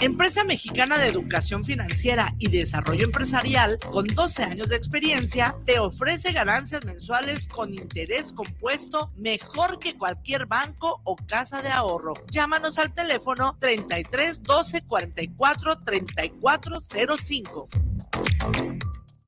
Empresa mexicana de educación financiera y desarrollo empresarial con 12 años de experiencia te ofrece ganancias mensuales con interés compuesto mejor que cualquier banco o casa de ahorro. Llámanos al teléfono 33 12 44 34 05.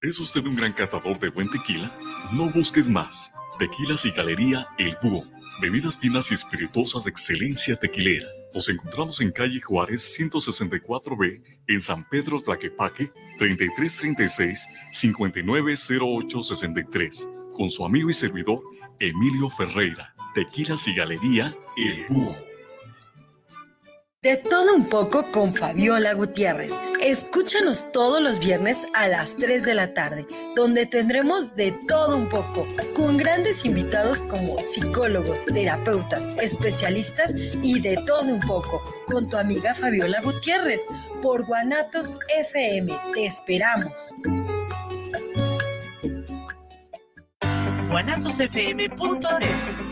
¿Es usted un gran catador de buen tequila? No busques más. Tequilas y Galería El Búho. Bebidas finas y espirituosas de excelencia tequilera. Nos encontramos en calle Juárez 164B, en San Pedro Tlaquepaque, 3336-590863, con su amigo y servidor Emilio Ferreira. Tequilas y Galería El Búho. De todo un poco con Fabiola Gutiérrez. Escúchanos todos los viernes a las 3 de la tarde, donde tendremos de todo un poco, con grandes invitados como psicólogos, terapeutas, especialistas y de todo un poco, con tu amiga Fabiola Gutiérrez, por Guanatos FM. Te esperamos. guanatosfm.net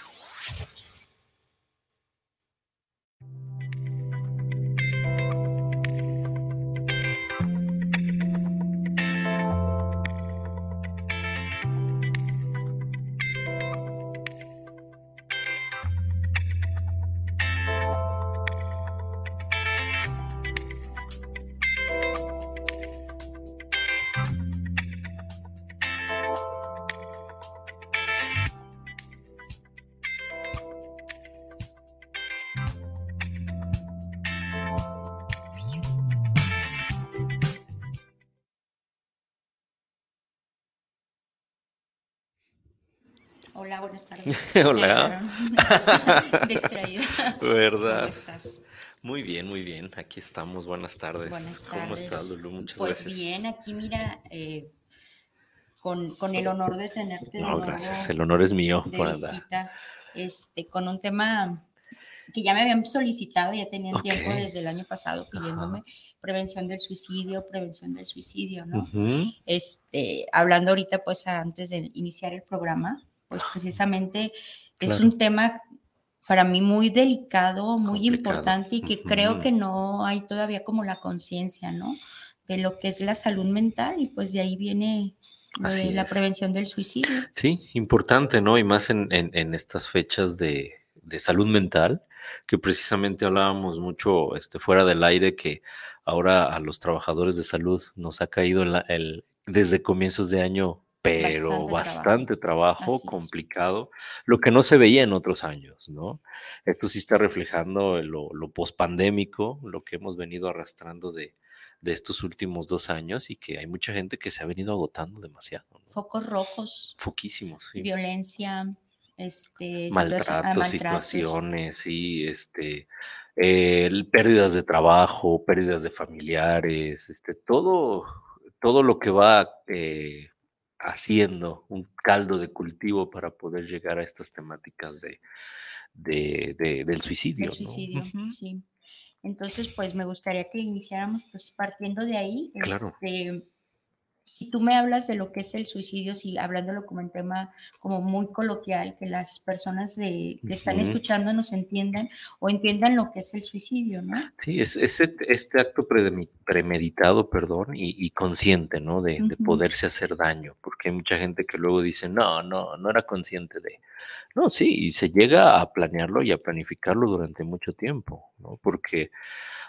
Hola, buenas tardes. Hola. Distraída. ¿Verdad? ¿Cómo estás? Muy bien, muy bien. Aquí estamos. Buenas tardes. Buenas ¿Cómo tardes. estás, Lulu? Muchas Pues gracias. bien, aquí mira, eh, con, con el honor de tenerte de No, nuevo gracias. El honor es mío de por visita, este, con un tema que ya me habían solicitado, ya tenían tiempo desde el año pasado pidiéndome prevención del suicidio, prevención del suicidio, ¿no? Este, hablando ahorita, pues antes de iniciar el programa, pues precisamente es un tema para mí muy delicado, muy Complicado. importante y que creo que no hay todavía como la conciencia, ¿no? De lo que es la salud mental y pues de ahí viene de la es. prevención del suicidio. Sí, importante, ¿no? Y más en, en- en estas fechas de, de salud mental, que precisamente hablábamos mucho este, fuera del aire, que ahora a los trabajadores de salud nos ha caído el, el- desde comienzos de año, pero Bastante bastante trabajo, complicado, lo que no se veía en otros años, ¿no? Esto sí está reflejando lo, lo pospandémico, lo que hemos venido arrastrando de, de estos últimos dos años y que hay mucha gente que se ha venido agotando demasiado. ¿no? Focos rojos, Foquísimos, sí. violencia, este, Maltratos, situaciones, sí, este, eh, pérdidas de trabajo, pérdidas de familiares, este, todo, todo lo que va eh, haciendo un caldo de cultivo para poder llegar a estas temáticas de, de- de- del suicidio. del ¿no? suicidio, sí. Entonces, pues me gustaría que iniciáramos pues partiendo de ahí. Claro. Este, si tú me hablas de lo que es el suicidio, si hablándolo como un tema como muy coloquial, que las personas de, que están escuchando nos entiendan o entiendan lo que es el suicidio, ¿no? Sí, es, es et- este acto premeditado, perdón, y, y consciente, ¿no? De, de poderse hacer daño, porque hay mucha gente que luego dice, no, no, no era consciente de... No, sí, y se llega a planearlo y a planificarlo durante mucho tiempo, ¿no? Porque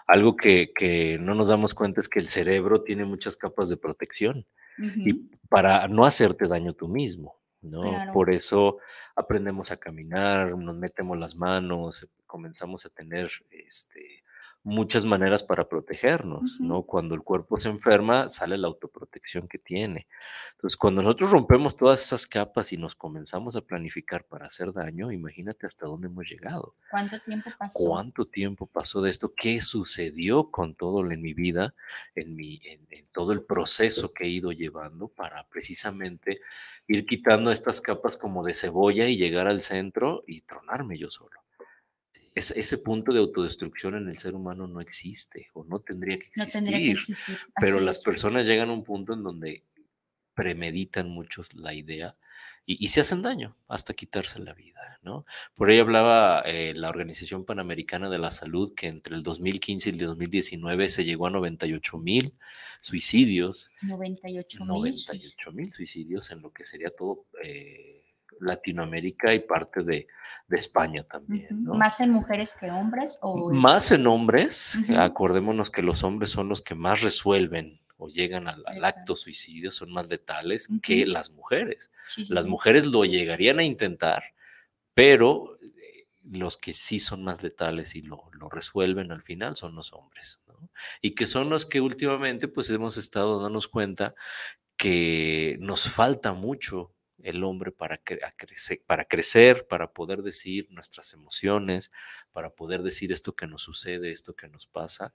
algo que, que no nos damos cuenta es que el cerebro tiene muchas capas de protección y para no hacerte daño tú mismo, ¿no? Claro. Por eso aprendemos a caminar, nos metemos las manos, comenzamos a tener este, muchas maneras para protegernos, Ujú. ¿no? Cuando el cuerpo se enferma, sale la autoprotección que tiene. Entonces, cuando nosotros rompemos todas esas capas y nos comenzamos a planificar para hacer daño, imagínate hasta dónde hemos llegado. ¿Cuánto tiempo pasó? ¿Cuánto tiempo pasó de esto? ¿Qué sucedió con todo en mi vida, en, mi, en, en todo el proceso que he ido llevando para precisamente ir quitando estas capas como de cebolla y llegar al centro y tronarme yo solo? Sí. ese punto de autodestrucción en el ser humano no existe o no tendría que existir. No tendría que existir. Pero las personas llegan a un punto en donde premeditan muchos la idea y, se hacen daño hasta quitarse la vida, ¿no? Por ahí hablaba eh, la Organización Panamericana de la Salud que entre el 2015 y el 2019 se llegó a 98 mil suicidios. 98 mil suicidios en lo que sería todo eh, Latinoamérica y parte de, España también. ¿Más en mujeres que hombres? O más en hombres, acordémonos que los hombres son los que más resuelven o llegan al, acto suicidio son más letales que las mujeres. las mujeres lo llegarían a intentar, pero eh, los que sí son más letales y lo, resuelven al final son los hombres, Y que son los que últimamente pues hemos estado dándonos cuenta que nos falta mucho el hombre para, crecer, para crecer, para poder decir nuestras emociones, para poder decir esto que nos sucede, esto que nos pasa,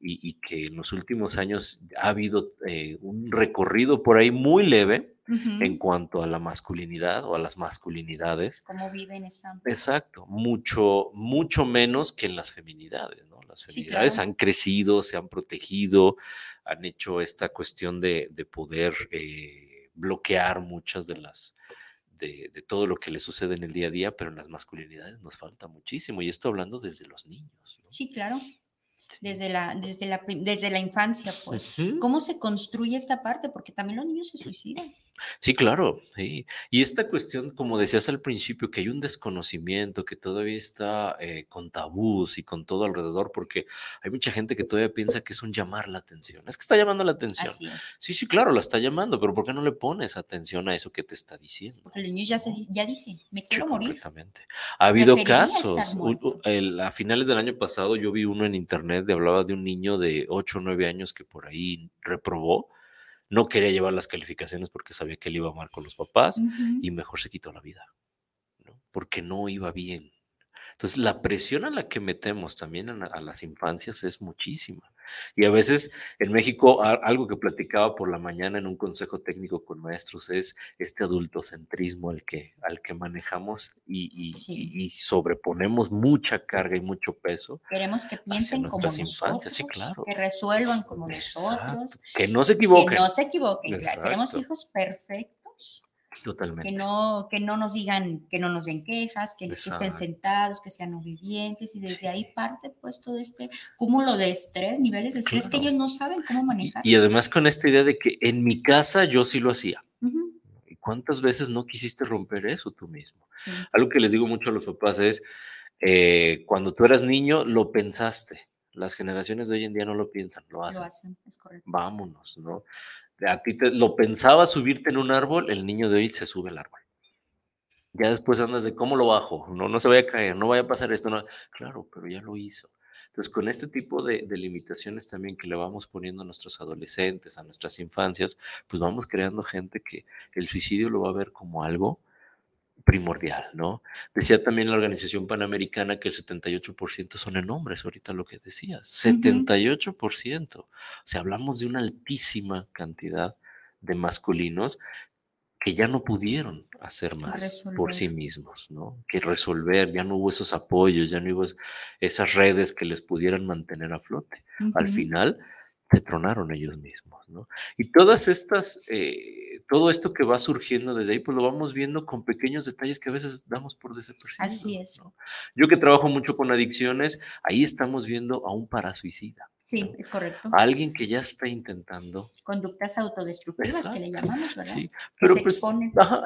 y, que en los últimos años ha habido eh, un recorrido por ahí muy leve en cuanto a la masculinidad o a las masculinidades. Cómo viven esa. Exacto, mucho, mucho menos que en las feminidades, ¿no? Las feminidades han crecido, se han protegido, han hecho esta cuestión de, poder... Eh, bloquear muchas de las, de, todo lo que le sucede en el día a día, pero en las masculinidades nos falta muchísimo. Y esto hablando desde los niños. Sí, claro. Desde la, desde, la, desde la infancia, pues. ¿Cómo se construye esta parte? Porque también los niños se suicidan. Sí, claro. Sí. Y esta cuestión, como decías al principio, que hay un desconocimiento, que todavía está eh, con tabús y con todo alrededor, porque hay mucha gente que todavía piensa que es un llamar la atención. Es que está llamando la atención. Sí, sí, claro, la está llamando, pero ¿por qué no le pones atención a eso que te está diciendo? Porque el niño ya, se, ya dice, me quiero morir. Completamente. Ha habido casos. a finales del año pasado yo vi uno en internet de hablaba de un niño de 8 o 9 años que por ahí reprobó no quería llevar las calificaciones porque sabía que él iba mal con los papás y mejor se quitó la vida, ¿no? porque no iba bien. Entonces, la presión a la que metemos también a, las infancias es muchísima. Y a veces en México, algo que platicaba por la mañana en un consejo técnico con maestros es este adultocentrismo al que, al que manejamos y, sobreponemos mucha carga y mucho peso. Queremos que piensen como nosotros, sí, claro. que resuelvan como nosotros. Que no se equivoquen. Que no se equivoquen. Queremos hijos perfectos Totalmente. Que no, que no nos digan, que no nos den quejas, que, estén sentados, que sean obedientes y desde ahí parte pues todo este cúmulo de estrés, niveles de estrés que ellos no saben cómo manejar. Y, además con esta idea de que en mi casa yo sí lo hacía. ¿Y cuántas veces no quisiste romper eso tú mismo? Algo que les digo mucho a los papás es, eh, cuando tú eras niño lo pensaste. Las generaciones de hoy en día no lo piensan, lo hacen. Lo hacen, es correcto. Vámonos, ¿no? A ti te, lo pensaba subirte en un árbol, el niño de hoy se sube al árbol. Ya después andas de cómo lo bajo, no, no se vaya a caer, no vaya a pasar esto. No. Claro, pero ya lo hizo. Entonces, con este tipo de, de, limitaciones también que le vamos poniendo a nuestros adolescentes, a nuestras infancias, pues vamos creando gente que el suicidio lo va a ver como algo primordial, ¿no? Decía también la Organización Panamericana que el 78% son en hombres, ahorita lo que decías, 78%. O sea, hablamos de una altísima cantidad de masculinos que ya no pudieron hacer más por sí mismos, ¿no? Que resolver, ya no hubo esos apoyos, ya no hubo esas redes que les pudieran mantener a flote. Al final, se tronaron ellos mismos, ¿no? Y todas estas... Eh, todo esto que va surgiendo desde ahí, pues lo vamos viendo con pequeños detalles que a veces damos por desapercibidos. Así es. Yo que trabajo mucho con adicciones, ahí estamos viendo a un parasuicida. Sí, es correcto. alguien que ya está intentando. Conductas autodestructivas que le llamamos, ¿verdad? Sí, pero pues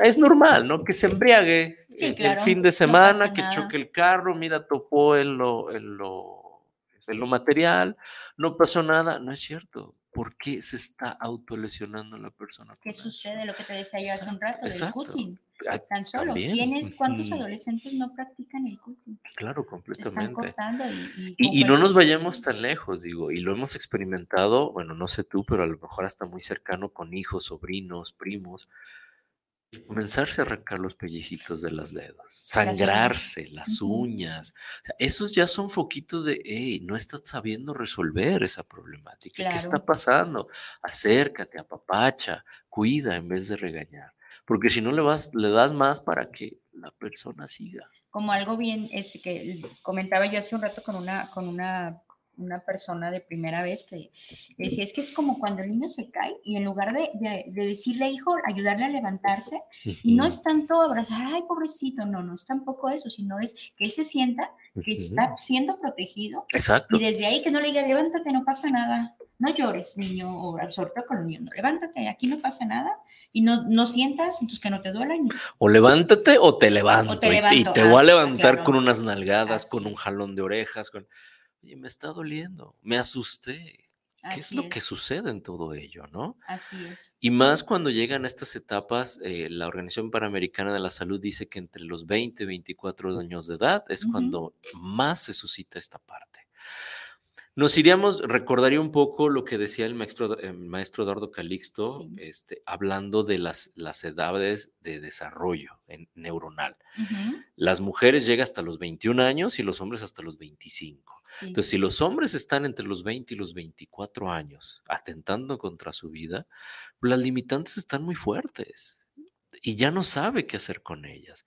es normal, ¿no? Que se embriague el, fin de semana, que choque el carro, mira, topó en lo, en lo, en lo material, no pasó nada, no es cierto ¿por qué se está autolesionando la persona? ¿Qué sucede? Lo que te decía yo hace un rato del cutting. Ah, Tan solo, ¿quiénes, cuántos adolescentes no practican el cutting? Claro, completamente. y, no nos vayamos tan lejos, digo, y lo hemos experimentado, bueno, no sé tú, pero a lo mejor hasta muy cercano con hijos, sobrinos, primos, comenzarse a arrancar los pellejitos de los dedos, sangrarse, las uñas. esos ya son foquitos de, hey, no estás sabiendo resolver esa problemática. ¿Qué está pasando? Acércate, apapacha, cuida en vez de regañar. Porque si no le vas, le das más para que la persona siga como algo bien, este que comentaba yo hace un rato con una, con una una persona de primera vez que decía, es que es como cuando el niño se cae y en lugar de, de, decirle, hijo, ayudarle a levantarse, y no es tanto abrazar, ay, pobrecito, no, no es tampoco eso, sino es que él se sienta que está siendo protegido. Exacto. Y desde ahí que no le diga, levántate, no pasa nada, no llores, niño, o absorto con el niño, levántate, aquí no pasa nada, y no, no sientas, entonces que no te duela. O levántate o te levanto, y, te voy a ah, levantar con unas nalgadas, con un jalón de orejas, con oye, me está doliendo, me asusté. ¿Qué es lo que sucede en todo ello, no? Así es. Y más cuando llegan a estas etapas, eh, la Organización Panamericana de la Salud dice que entre los 20 y 24 años de edad es cuando más se suscita esta parte. Nos iríamos, recordaría un poco lo que decía el maestro, el maestro Eduardo Calixto, este, hablando de las, las edades de desarrollo neuronal. Las mujeres llegan hasta los 21 años y los hombres hasta los 25. Entonces, si los hombres están entre los 20 y los 24 años atentando contra su vida, las limitantes están muy fuertes y ya no sabe qué hacer con ellas.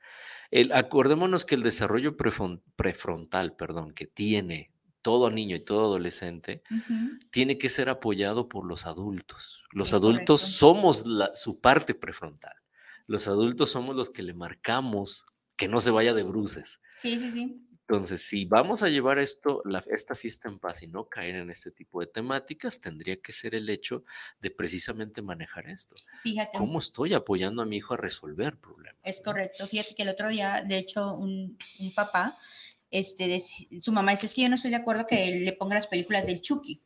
El, acordémonos que el desarrollo prefrontal, perdón, que tiene todo niño y todo adolescente tiene que ser apoyado por los adultos. Los adultos somos su parte prefrontal. Los adultos somos los que le marcamos que no se vaya de bruces. Sí, sí, sí. Entonces, si vamos a llevar esto, esta fiesta en paz y no caer en este tipo de temáticas, tendría que ser el hecho de precisamente manejar esto. Fíjate. ¿Cómo estoy apoyando a mi hijo a resolver problemas? Es correcto. Fíjate que el otro día, de hecho, un, un papá este, su mamá dice, es que yo no estoy de acuerdo que le ponga las películas del Chucky.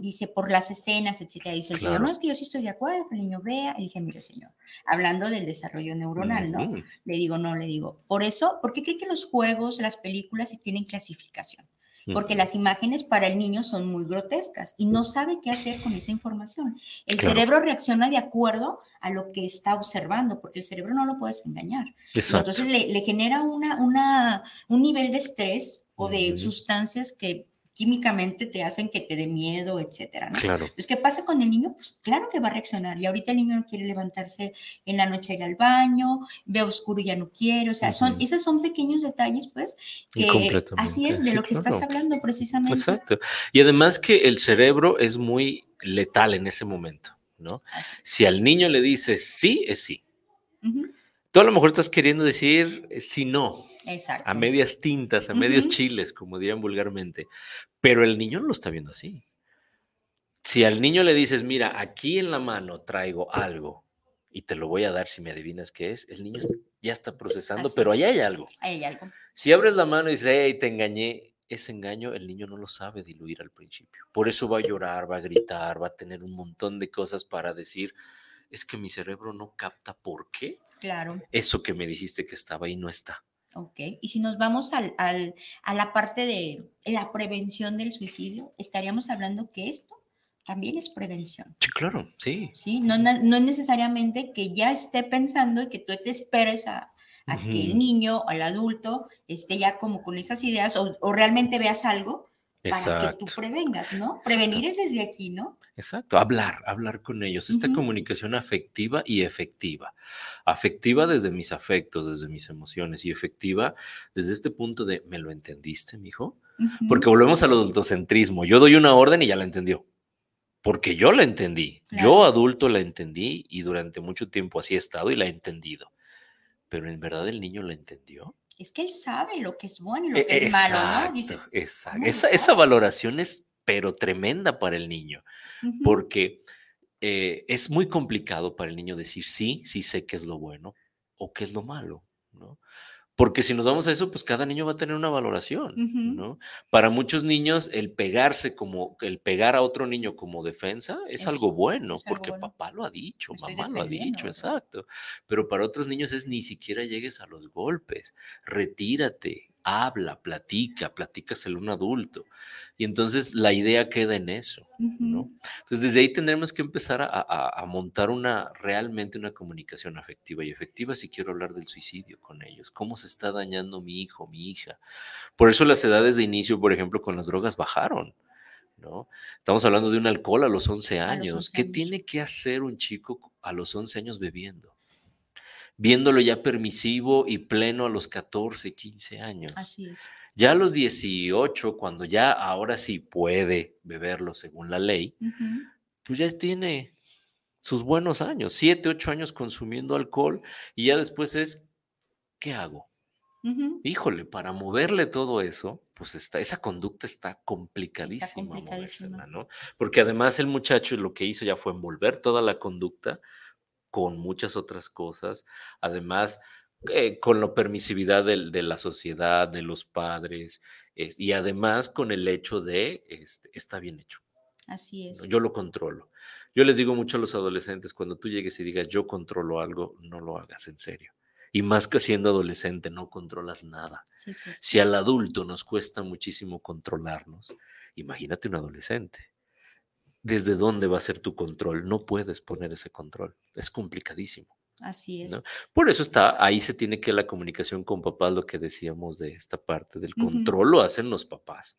Dice, por las escenas, etcétera. Dice el señor, no, es que yo sí estoy de acuerdo, que el niño vea. Y dije, mire, señor, hablando del desarrollo neuronal, ¿no? Le digo, no, le digo, por eso, ¿por qué cree que los juegos, las películas tienen clasificación? Porque las imágenes para el niño son muy grotescas y no sabe qué hacer con esa información. El cerebro reacciona de acuerdo a lo que está observando, porque el cerebro no lo puedes engañar. Entonces le, genera una, una, un nivel de estrés o de sustancias que químicamente te hacen que te dé miedo, etcétera. ¿no? Claro. Entonces, ¿qué pasa con el niño? Pues claro que va a reaccionar. Y ahorita el niño no quiere levantarse en la noche a ir al baño, ve oscuro y ya no quiere. O sea, son, esos son pequeños detalles, pues, que así es de lo que estás hablando precisamente. Exacto. Y además que el cerebro es muy letal en ese momento, ¿no? Si al niño le dices sí, es sí. Tú a lo mejor estás queriendo decir eh, sí, no. Exacto. A medias tintas, a medios chiles, como dirían vulgarmente. Pero el niño no lo está viendo así. Si al niño le dices, mira, aquí en la mano traigo algo y te lo voy a dar si me adivinas qué es, el niño ya está procesando, pero ahí hay algo. Ahí hay algo. Si abres la mano y dices, hey, te engañé, ese engaño el niño no lo sabe diluir al principio. Por eso va a llorar, va a gritar, va a tener un montón de cosas para decir, es que mi cerebro no capta por qué. Claro. Eso que me dijiste que estaba ahí no está. Ok, y si nos vamos al, al, a la parte de la prevención del suicidio, estaríamos hablando que esto también es prevención. Sí, claro, sí. Sí, no, no es necesariamente que ya esté pensando y que tú te esperes a, a que el niño o el adulto esté ya como con esas ideas o, o realmente veas algo para que tú prevengas, ¿no? Prevenir es desde aquí, ¿no? Exacto, hablar, hablar con ellos, esta comunicación afectiva y efectiva. Afectiva desde mis afectos, desde mis emociones y efectiva desde este punto de, ¿me lo entendiste, mijo? Porque volvemos al adultocentrismo. Yo doy una orden y ya la entendió. Porque yo la entendí. Yo adulto la entendí y durante mucho tiempo así he estado y la he entendido. Pero en verdad el niño la entendió es que él sabe lo que es bueno y lo e, que es malo, ¿no? Dices, exacto. Esa, esa, valoración es, pero tremenda para el niño, porque eh, es muy complicado para el niño decir sí, sí sé qué es lo bueno o qué es lo malo, ¿no? Porque si nos vamos a eso, pues cada niño va a tener una valoración, ¿no? Para muchos niños, el pegarse como, el pegar a otro niño como defensa es, algo bueno, porque papá lo ha dicho, mamá lo ha dicho, exacto. Pero para otros niños es ni siquiera llegues a los golpes, retírate, habla, platica, platícaselo a un adulto. Y entonces la idea queda en eso, ¿no? Entonces desde ahí tendremos que empezar a, montar una, realmente una comunicación afectiva y efectiva si quiero hablar del suicidio con ellos, cómo se está dañando mi hijo, mi hija. Por eso las edades de inicio, por ejemplo, con las drogas bajaron. ¿No? Estamos hablando de un alcohol a los 11 años. ¿Qué tiene que hacer un chico a los 11 años bebiendo? Viéndolo ya permisivo y pleno a los 14, 15 años. Así es. Ya a los 18, cuando ya ahora sí puede beberlo según la ley, pues ya tiene sus buenos años, 7, 8 años consumiendo alcohol y ya después es, ¿qué hago? Híjole, para moverle todo eso, pues está, esa conducta está complicadísima, ¿no? Porque además el muchacho lo que hizo ya fue envolver toda la conducta con muchas otras cosas, además eh, con la permisividad de, la sociedad, de los padres, y además con el hecho de, este, está bien hecho. Así es. Yo lo controlo. Yo les digo mucho a los adolescentes, cuando tú llegues y digas, yo controlo algo, no lo hagas en serio. Y más que siendo adolescente, no controlas nada. Si al adulto nos cuesta muchísimo controlarnos, imagínate un adolescente. ¿Desde dónde va a ser tu control? No puedes poner ese control. Es complicadísimo. Así es. Por eso está, ahí se tiene que la comunicación con papás, lo que decíamos de esta parte del control, lo hacen los papás.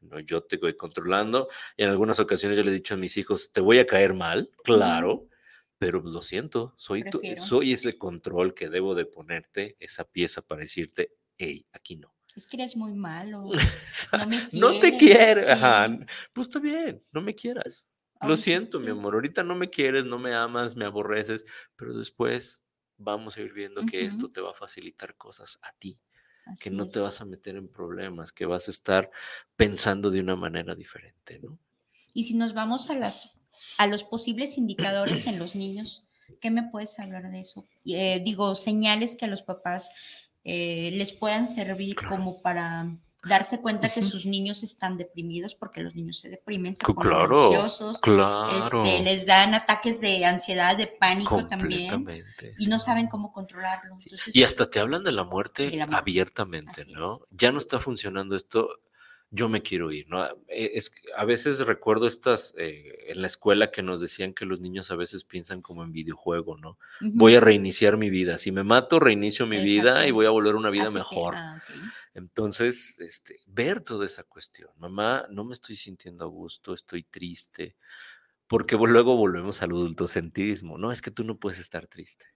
¿no? Yo te voy controlando. Y en algunas ocasiones yo le he dicho a mis hijos, te voy a caer mal, claro, pero lo siento, soy, tu, soy ese control que debo de ponerte, esa pieza para decirte, hey, aquí no. Es que eres muy malo. No, me no te quiero. Pues está bien, no me quieras. Lo siento, mi amor. Ahorita no me quieres, no me amas, me aborreces, pero después vamos a ir viendo que esto te va a facilitar cosas a ti, que no te vas a meter en problemas, que vas a estar pensando de una manera diferente, ¿no? Y si nos vamos a las a los posibles indicadores en los niños. ¿Qué me puedes hablar de eso? Eh, digo, señales que a los papás eh, les puedan servir como para darse cuenta que sus niños están deprimidos porque los niños se deprimen, se ponen ansiosos, este, les dan ataques de ansiedad, de pánico también y no saben cómo controlarlo. y hasta te hablan de la muerte abiertamente, ¿no? Ya no está funcionando esto yo me quiero ir, ¿no? E, es, a veces recuerdo estas eh, en la escuela que nos decían que los niños a veces piensan como en videojuego, ¿no? Voy a reiniciar mi vida. Si me mato, reinicio mi vida y voy a volver a una vida mejor. Ah, Entonces, este, ver toda esa cuestión. Mamá, no me estoy sintiendo a gusto, estoy triste, porque luego volvemos al adultocentrismo. No, es que tú no puedes estar triste.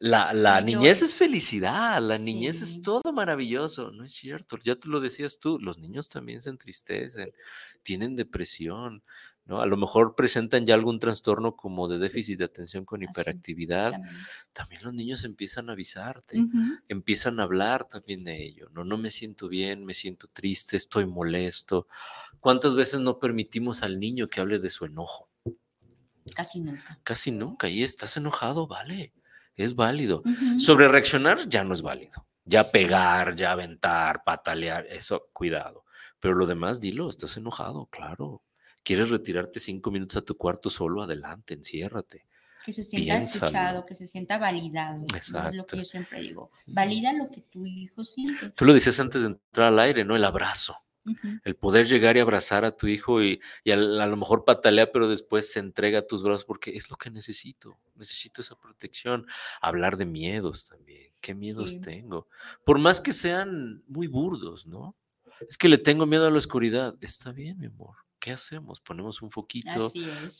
La, niñez es felicidad, la niñez es todo maravilloso, no es cierto, ya te lo decías tú, los niños también se entristecen, tienen depresión, ¿no? A lo mejor presentan ya algún trastorno como de déficit de atención con hiperactividad, también. los niños empiezan a avisarte, empiezan a hablar también de ello, ¿no? No me siento bien, me siento triste, estoy molesto. ¿Cuántas veces no permitimos al niño que hable de su enojo? Casi nunca. Casi nunca, y estás enojado, vale es válido. Sobre reaccionar ya no es válido. Ya pegar, ya aventar, patalear, eso, cuidado. Pero lo demás, dilo, estás enojado, claro. ¿Quieres retirarte cinco minutos a tu cuarto solo? Adelante, enciérrate. Que se sienta escuchado, que se sienta validado. Exacto. Es lo que yo siempre digo. Valida lo que tu hijo siente. Tú lo dices antes de entrar al aire, ¿no? El abrazo. El poder llegar y abrazar a tu hijo y, a, lo mejor patalea, pero después se entrega a tus brazos porque es lo que necesito. Necesito esa protección. Hablar de miedos también. ¿Qué miedos tengo? Por más que sean muy burdos, ¿no? Es que le tengo miedo a la oscuridad. Está bien, mi amor. ¿Qué hacemos? Ponemos un foquito,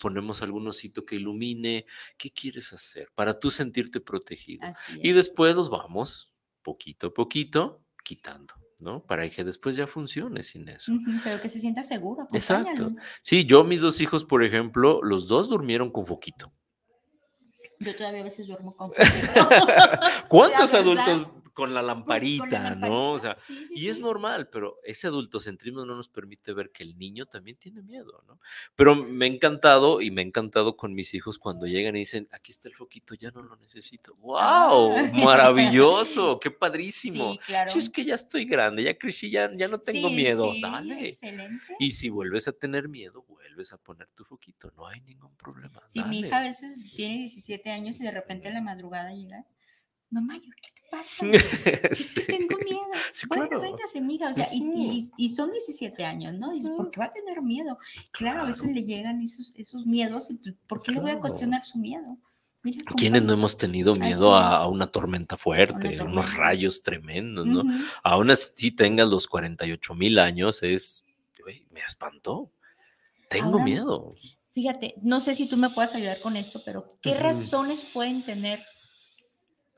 ponemos algún osito que ilumine. ¿Qué quieres hacer para tú sentirte protegido? y después los vamos, poquito a poquito, quitando. ¿No? Para que después ya funcione sin eso. pero que se sienta seguro. Exacto. Sí, yo, mis dos hijos, por ejemplo, los dos durmieron con foquito. Yo todavía a veces duermo con foquito. ¿Cuántos adultos con la lamparita, ¿no? O sea, y es normal, pero ese adultocentrismo no nos permite ver que el niño también tiene miedo, ¿no? Pero me ha encantado y me ha encantado con mis hijos cuando llegan y dicen, aquí está el foquito, ya no lo necesito. ¡Wow! Ah. Maravilloso, qué padrísimo. Sí, claro. Si es que ya estoy grande, ya crecí, ya, ya no tengo miedo, dale. Excelente. Y si vuelves a tener miedo, vuelves a poner tu foquito, no hay ningún problema. Sí, mi hija a veces tiene 17 años y de repente en la madrugada llega mamá, ¿qué te pasa? Es que tengo miedo. bueno, véngase, mija. O sea, y, y, son 17 años, ¿no? Dices, ¿por qué va a tener miedo? Claro, a veces le llegan esos, esos miedos. Y pues, ¿Por qué le voy a cuestionar su miedo? ¿Quiénes no hemos tenido miedo a, una tormenta fuerte, a unos rayos tremendos, ¿no? Aún así tengas los 48 mil años, es, me espantó. Tengo miedo. Fíjate, no sé si tú me puedes ayudar con esto, pero ¿qué razones pueden tener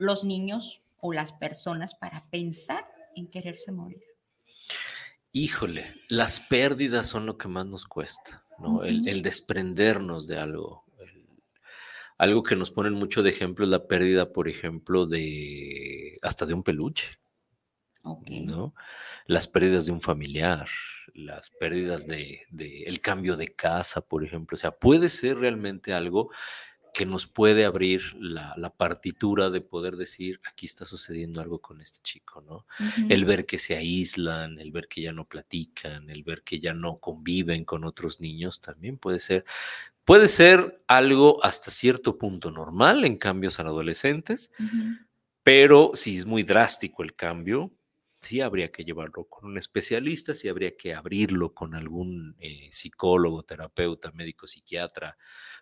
los niños o las personas para pensar en quererse morir? Híjole, las pérdidas son lo que más nos cuesta, ¿no? el, desprendernos de algo. algo que nos ponen mucho de ejemplo es la pérdida, por ejemplo, de hasta de un peluche. ¿no? Las pérdidas de un familiar, las pérdidas de, de, el cambio de casa, por ejemplo. O sea, puede ser realmente algo que nos puede abrir la, partitura de poder decir, aquí está sucediendo algo con este chico, ¿no? El ver que se aíslan, el ver que ya no platican, el ver que ya no conviven con otros niños, también puede ser, puede ser algo hasta cierto punto normal en cambios en adolescentes, pero si es muy drástico el cambio, sí habría que llevarlo con un especialista, sí habría que abrirlo con algún eh, psicólogo, terapeuta, médico, psiquiatra,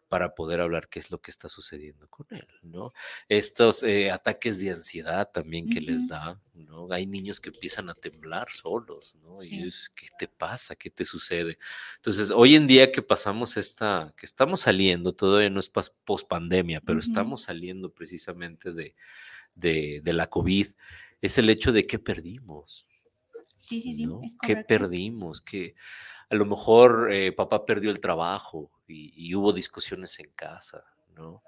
para poder hablar qué es lo que está sucediendo con él, ¿no? Estos eh, ataques de ansiedad también que les da, ¿no? Hay niños que empiezan a temblar solos, ¿no? Y es, ¿qué te pasa? ¿Qué te sucede? Entonces, hoy en día que pasamos esta, que estamos saliendo, todavía no es post pandemia, pero estamos saliendo precisamente de, de, de la COVID, es el hecho de que perdimos. Sí, sí, sí. ¿Qué perdimos? Que a lo mejor eh, papá perdió el trabajo y, hubo discusiones en casa, ¿no?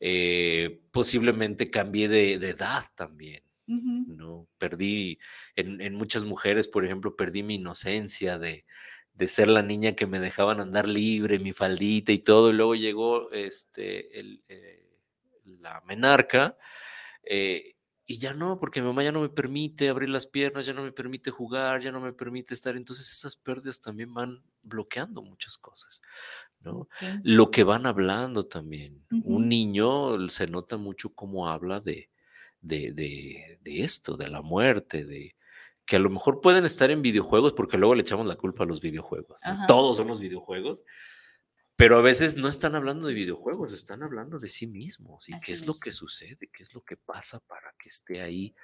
Eh, posiblemente cambié de, edad también, ¿no? Perdí, en, muchas mujeres, por ejemplo, perdí mi inocencia de, ser la niña que me dejaban andar libre, mi faldita y todo, y luego llegó este, eh, la menarca, y ya no, porque mi mamá ya no me permite abrir las piernas, ya no me permite jugar, ya no me permite estar. Entonces esas pérdidas también van bloqueando muchas cosas, ¿no? Lo que van hablando también. Un niño se nota mucho cómo habla de, de, de, de, esto, de la muerte, de que a lo mejor pueden estar en videojuegos, porque luego le echamos la culpa a los videojuegos. Todos son los videojuegos, pero a veces no están hablando de videojuegos, están hablando de sí mismos y qué es, lo que sucede, qué es lo que pasa para que esté ahí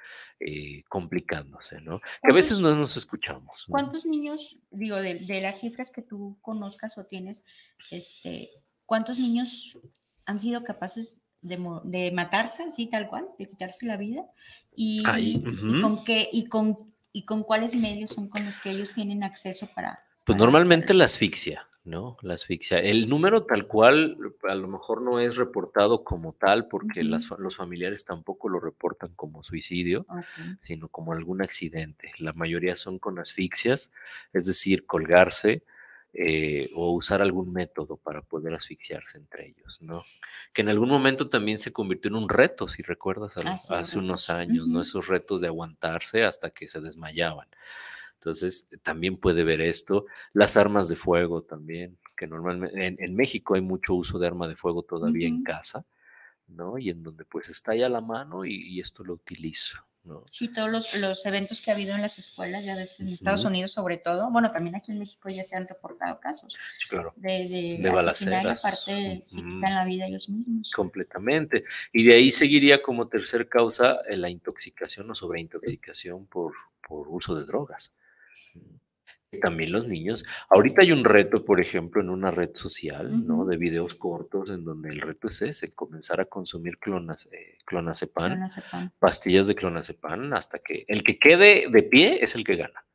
eh, complicándose, ¿no? Que a veces no nos escuchamos. ¿Cuántos niños, digo, de, las cifras que tú conozcas o tienes, este, cuántos niños han sido capaces de, matarse, así tal cual, de quitarse la vida? Y, con qué, y con, y con cuáles medios son con los que ellos tienen acceso para... Pues normalmente la asfixia. ¿No? La asfixia. El número tal cual a lo mejor no es reportado como tal porque los familiares tampoco lo reportan como suicidio, sino como algún accidente. La mayoría son con asfixias, es decir, colgarse eh, o usar algún método para poder asfixiarse entre ellos, ¿no? Que en algún momento también se convirtió en un reto, si recuerdas, ah, hace unos años, ¿no? Esos retos de aguantarse hasta que se desmayaban. Entonces, también puede ver esto. Las armas de fuego también, que normalmente en, México hay mucho uso de arma de fuego todavía en casa, ¿no? Y en donde pues está ya la mano y, esto lo utilizo. ¿no? Sí, todos los, eventos que ha habido en las escuelas, ya veces en Estados Unidos sobre todo, bueno, también aquí en México ya se han reportado casos claro. de, de, de balaceras. aparte se quitan la vida ellos mismos. Completamente. Y de ahí seguiría como tercer causa eh, la intoxicación o sobreintoxicación por, por uso de drogas. También los niños. Ahorita hay un reto, por ejemplo, en una red social, ¿no? De videos cortos, en donde el reto es ese, comenzar a consumir clonas, eh, clonazepam, pastillas de clonazepam, hasta que el que quede de pie es el que gana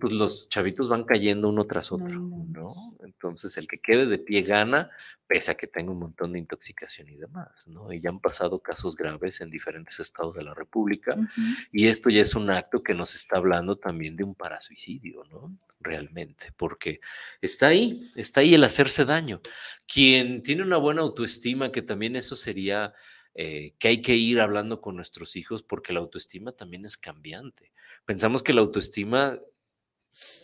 pues los chavitos van cayendo uno tras otro, ¿no? Entonces el que quede de pie gana, pese a que tenga un montón de intoxicación y demás, ¿no? Y ya han pasado casos graves en diferentes estados de la República y esto ya es un acto que nos está hablando también de un parasuicidio, ¿no? Realmente, porque está ahí, está ahí el hacerse daño. Quien tiene una buena autoestima, que también eso sería... Eh, que hay que ir hablando con nuestros hijos porque la autoestima también es cambiante. Pensamos que la autoestima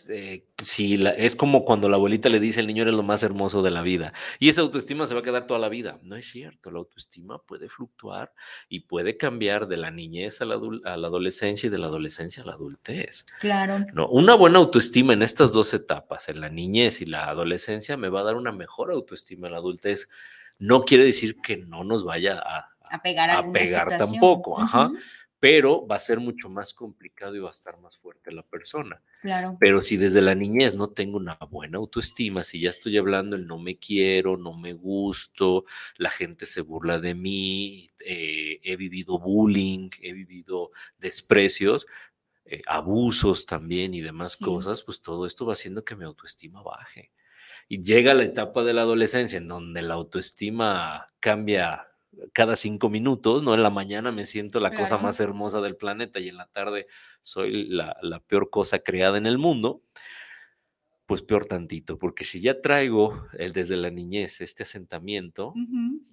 eh, si es como cuando la abuelita le dice el niño eres lo más hermoso de la vida y esa autoestima se va a quedar toda la vida. No es cierto, la autoestima puede fluctuar y puede cambiar de la niñez a la, adolescencia y de la adolescencia a la adultez. Claro. ¿no? Una buena autoestima en estas dos etapas, en la niñez y la adolescencia, me va a dar una mejor autoestima en la adultez. No quiere decir que no nos vaya a, a pegar, a pegar tampoco, ajá pero va a ser mucho más complicado y va a estar más fuerte la persona. Claro. Pero si desde la niñez no tengo una buena autoestima, si ya estoy hablando el no me quiero, no me gusto, la gente se burla de mí, eh, he vivido bullying, he vivido desprecios, eh, abusos también y demás cosas, pues todo esto va haciendo que mi autoestima baje. Y llega la etapa de la adolescencia en donde la autoestima cambia cada cinco minutos, ¿no? En la mañana me siento la cosa más hermosa del planeta y en la tarde soy la, la peor cosa creada en el mundo pues peor tantito, porque si ya traigo el, desde la niñez este asentamiento,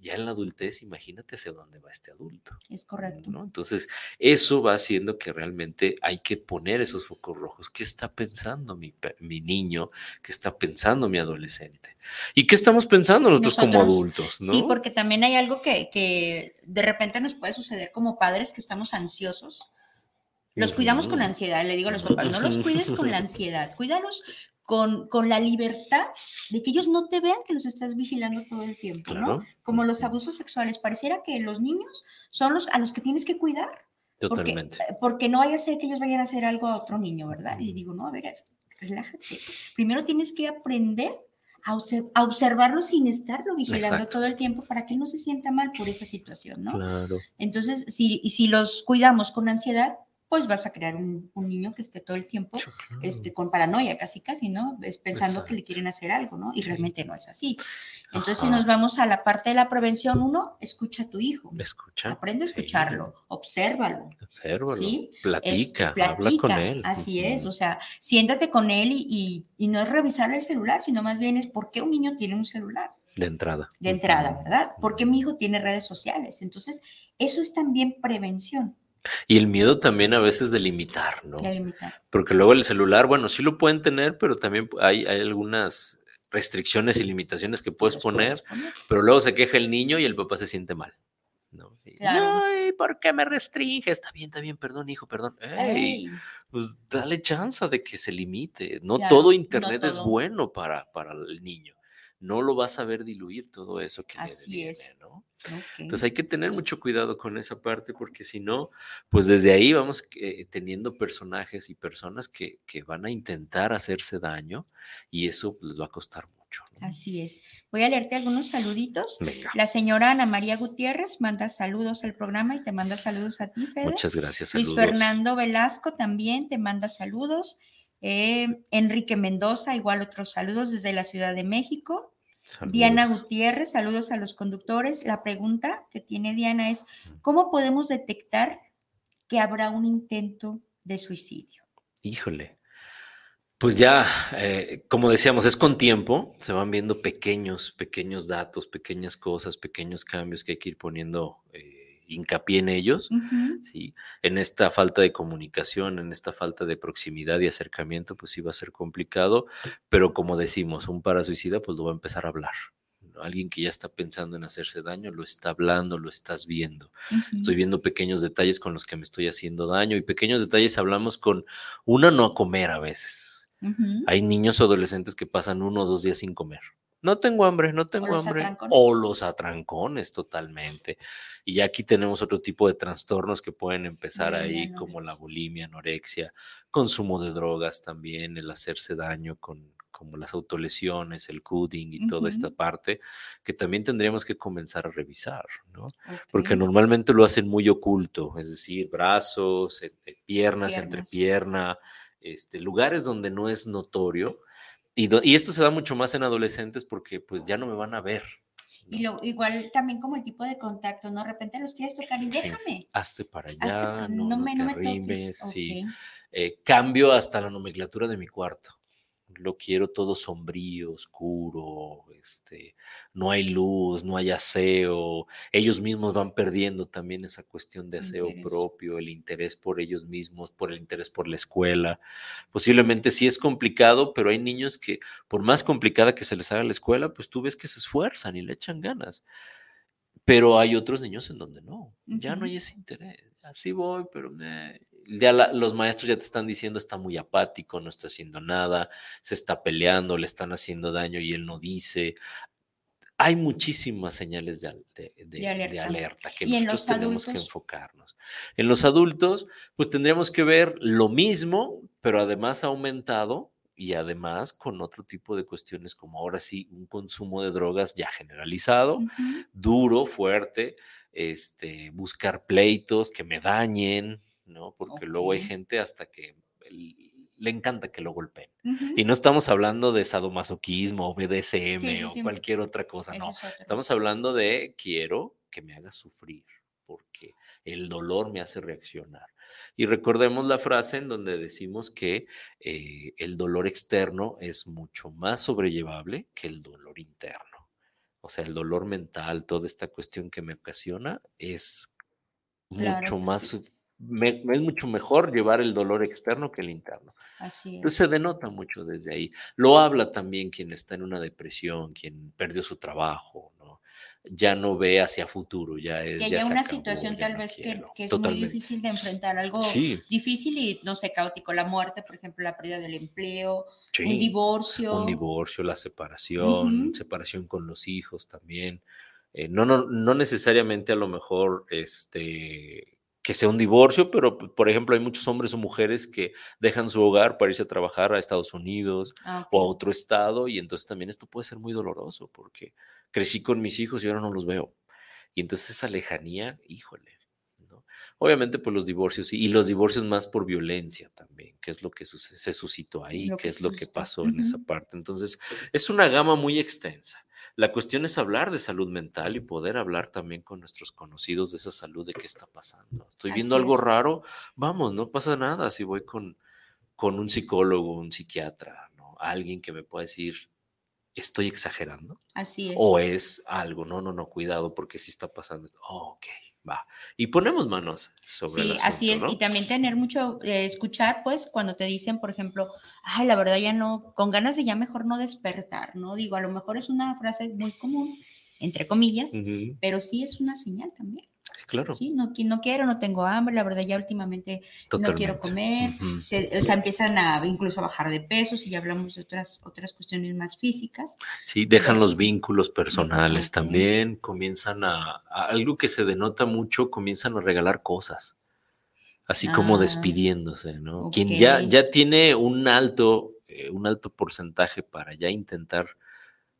ya en la adultez, imagínate hacia dónde va este adulto. Es correcto. ¿no? Entonces, eso va haciendo que realmente hay que poner esos focos rojos. ¿Qué está pensando mi, mi niño? ¿Qué está pensando mi adolescente? ¿Y qué estamos pensando nosotros, como adultos? Sí, porque también hay algo que, que de repente nos puede suceder como padres que estamos ansiosos. Los cuidamos con ansiedad, le digo a los papás, no los cuides con la ansiedad, cuídalos con, con, la libertad de que ellos no te vean que los estás vigilando todo el tiempo, ¿no? Como los abusos sexuales. Pareciera que los niños son los a los que tienes que cuidar. Totalmente. Porque, porque no vaya a ser que ellos vayan a hacer algo a otro niño, ¿verdad? Y digo, no, a ver, relájate. Primero tienes que aprender a, a observarlo sin estarlo vigilando todo el tiempo para que él no se sienta mal por esa situación, ¿no? Claro. Entonces, si, si los cuidamos con ansiedad, pues vas a crear un, niño que esté todo el tiempo este, con paranoia, casi casi, ¿no? Es pensando que le quieren hacer algo, ¿no? Y realmente no es así. Entonces, si nos vamos a la parte de la prevención, uno, escucha a tu hijo. Escucha. Aprende a escucharlo, obsérvalo. Obsérvalo. ¿sí? Platica, habla con él. Así es, o sea, siéntate con él y, y, no es revisar el celular, sino más bien es por qué un niño tiene un celular. De entrada. De entrada, ¿verdad? Porque mi hijo tiene redes sociales. Entonces, eso es también prevención. Y el miedo también a veces de limitar, ¿no? De limitar. Porque luego el celular, bueno, sí lo pueden tener, pero también hay, hay algunas restricciones y limitaciones que puedes poner, pero luego se queja el niño y el papá se siente mal. ¿no? Ay, ¿por qué me restringe? Está bien, está bien, perdón, hijo, perdón. pues dale chance de que se limite. No todo internet es bueno para, para el niño no lo vas a ver diluir todo eso que Así es. ¿no? Entonces hay que tener mucho cuidado con esa parte porque si no, pues desde ahí vamos eh, teniendo personajes y personas que, que, van a intentar hacerse daño y eso pues, les va a costar mucho. Así es. Voy a leerte algunos saluditos. La señora Ana María Gutiérrez manda saludos al programa y te manda saludos a ti, Fede. Muchas gracias. Luis Fernando Velasco también te manda saludos. Eh, Enrique Mendoza, igual otros saludos desde la Ciudad de México. Diana Gutiérrez, saludos a los conductores. La pregunta que tiene Diana es, ¿cómo podemos detectar que habrá un intento de suicidio? Híjole. Pues ya, eh, como decíamos, es con tiempo, se van viendo pequeños, pequeños datos, pequeñas cosas, pequeños cambios que hay que ir poniendo eh, hincapié en ellos, ¿sí? En esta falta de comunicación, en esta falta de proximidad y acercamiento, pues sí va a ser complicado, pero como decimos, un parasuicida pues lo va a empezar a hablar. Alguien que ya está pensando en hacerse daño, lo está hablando, lo estás viendo. Estoy viendo pequeños detalles con los que me estoy haciendo daño y pequeños detalles hablamos con una no a comer a veces. Hay niños o adolescentes que pasan uno o dos días sin comer no tengo hambre, no tengo hambre. O los atrancones totalmente. Y aquí tenemos otro tipo de trastornos que pueden empezar ahí, como la bulimia, anorexia, consumo de drogas también, el hacerse daño con como las autolesiones, el cutting y toda esta parte, que también tendríamos que comenzar a revisar, ¿no? Porque normalmente lo hacen muy oculto, es decir, brazos, piernas, entre pierna, este, lugares donde no es notorio, y, esto se da mucho más en adolescentes porque pues ya no me van a ver. Y lo, igual también como el tipo de contacto, ¿no? De repente los quieres tocar y déjame. hazte para allá, no, me, no te sí. Eh, cambio hasta la nomenclatura de mi cuarto lo quiero todo sombrío, oscuro, este, no hay luz, no hay aseo, ellos mismos van perdiendo también esa cuestión de aseo propio, el interés por ellos mismos, por el interés por la escuela. Posiblemente sí es complicado, pero hay niños que por más complicada que se les haga la escuela, pues tú ves que se esfuerzan y le echan ganas. Pero hay otros niños en donde no, ya no hay ese interés. Así voy, pero me ya los maestros ya te están diciendo está muy apático, no está haciendo nada, se está peleando, le están haciendo daño y él no dice. hay muchísimas señales de, alerta. que nosotros tenemos que enfocarnos. En los adultos, pues tendríamos que ver lo mismo, pero además aumentado y además con otro tipo de cuestiones como ahora sí un consumo de drogas ya generalizado, duro, fuerte, este, buscar pleitos que me dañen, ¿no? Porque luego hay gente hasta que le encanta que lo golpeen. Y no estamos hablando de sadomasoquismo o BDSM o cualquier otra cosa, no. Estamos hablando de quiero que me haga sufrir porque el dolor me hace reaccionar. Y recordemos la frase en donde decimos que eh, el dolor externo es mucho más sobrellevable que el dolor interno. O sea, el dolor mental, toda esta cuestión que me ocasiona es mucho más es mucho mejor llevar el dolor externo que el interno. Así es. Entonces se denota mucho desde ahí. Lo habla también quien está en una depresión, quien perdió su trabajo, ¿no? Ya no ve hacia futuro, ya es. Que haya una situación tal vez que, es muy difícil de enfrentar, algo difícil y no sé, caótico, la muerte, por ejemplo, la pérdida del empleo, un divorcio. Un divorcio, la separación, separación con los hijos también. Eh, no, no, no necesariamente a lo mejor este que sea un divorcio, pero por ejemplo hay muchos hombres o mujeres que dejan su hogar para irse a trabajar a Estados Unidos ah, o a otro estado y entonces también esto puede ser muy doloroso porque crecí con mis hijos y ahora no los veo. Y entonces esa lejanía, híjole. ¿no? Obviamente pues los divorcios y los divorcios más por violencia también, que es lo que se suscitó ahí, que, es lo que pasó en esa parte. Entonces es una gama muy extensa. La cuestión es hablar de salud mental y poder hablar también con nuestros conocidos de esa salud, de qué está pasando. Estoy viendo algo raro, vamos, no pasa nada si voy con, con un psicólogo, un psiquiatra, ¿no? Alguien que me pueda decir, estoy exagerando. Así es. O es algo, no, no, no, cuidado porque sí está pasando. Oh, ok, va. Y ponemos manos sobre Sí, así es. Y también tener mucho, eh, escuchar, pues, cuando te dicen, por ejemplo, ay, la verdad ya no, con ganas de ya mejor no despertar, ¿no? Digo, a lo mejor es una frase muy común, entre comillas, pero sí es una señal también. Claro. Sí, no, no quiero, no tengo hambre, la verdad ya últimamente no quiero comer, o sea, empiezan a incluso a bajar de peso, si ya hablamos de otras, otras cuestiones más físicas. Sí, dejan los vínculos personales también, comienzan a, algo que se denota mucho, comienzan a regalar cosas, así como ah, despidiéndose, ¿no? Quien ya, ya tiene un alto, eh, un alto porcentaje para ya intentar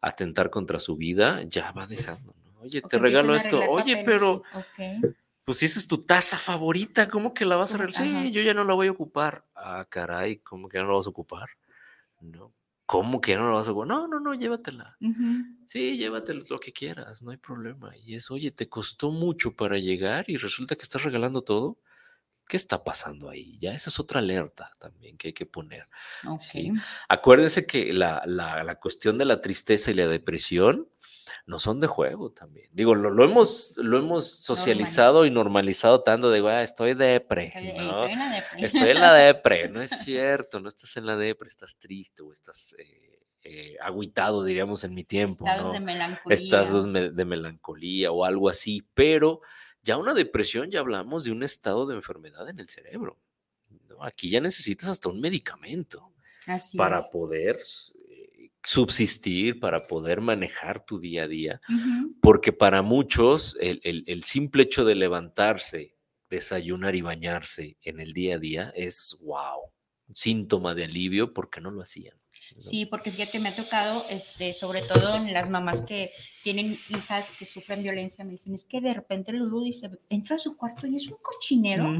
atentar contra su vida, ya va dejando, Oye, te regalo esto. Oye, pero. Pues si esa es tu taza favorita, ¿cómo que la vas a regalar? Sí, yo ya no la voy a ocupar. Ah, caray, ¿cómo que ya no la vas a ocupar? No. ¿Cómo que ya no la vas a ocupar? No, no, no, llévatela. Sí, llévatela lo que quieras, no hay problema. Y es, oye, te costó mucho para llegar y resulta que estás regalando todo. ¿Qué está pasando ahí? Ya esa es otra alerta también que hay que poner. Okay. Acuérdense que la, la, la, cuestión de la tristeza y la depresión no son de juego también. Digo, lo, hemos, lo hemos socializado y normalizado tanto de, ah, estoy depre. Estoy, estoy, en la depre. Estoy en la depre. No es cierto, no estás en la depre, estás triste o estás eh, eh aguitado, diríamos en mi tiempo. Estados de melancolía. Estados de melancolía o algo así, pero ya una depresión, ya hablamos de un estado de enfermedad en el cerebro. Aquí ya necesitas hasta un medicamento para poder subsistir, para poder manejar tu día a día, porque para muchos el, simple hecho de levantarse, desayunar y bañarse en el día a día es wow, síntoma de alivio porque no lo hacían. Sí, porque fíjate, me ha tocado, este, sobre todo en las mamás que tienen hijas que sufren violencia, me dicen, es que de repente Lulu dice, entra a su cuarto y es un cochinero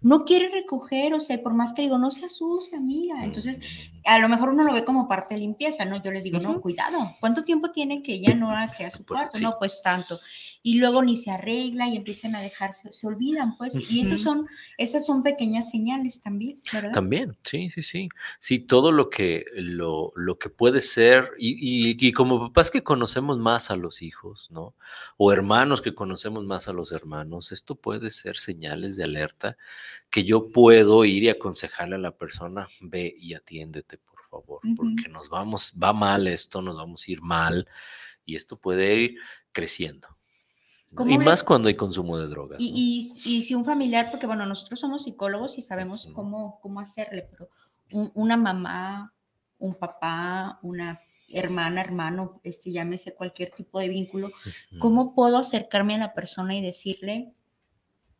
no quiere recoger, o sea, por más que digo, no se asusta, mira. Entonces, a lo mejor uno lo ve como parte de limpieza, ¿no? Yo les digo, no, cuidado, ¿cuánto tiempo tiene que ella no hace a su pues, cuarto? No, pues tanto. Y luego ni se arregla y empiezan a dejarse, se olvidan, pues. Y esos son, esas son pequeñas señales también, ¿verdad? También, sí, sí, sí. Sí, todo lo que, lo, lo que puede ser, y, y, y como papás que conocemos más a los hijos, ¿no? O hermanos que conocemos más a los hermanos, esto puede ser señales de alerta que yo puedo ir y aconsejarle a la persona, ve y atiéndete, por favor, porque nos vamos, va mal esto, nos vamos a ir mal y esto puede ir creciendo. Y más cuando hay consumo de drogas. Y, si un familiar, porque bueno, nosotros somos psicólogos y sabemos cómo, cómo hacerle, pero una mamá, un papá, una hermana, hermano, este, llámese cualquier tipo de vínculo, ¿cómo puedo acercarme a la persona y decirle,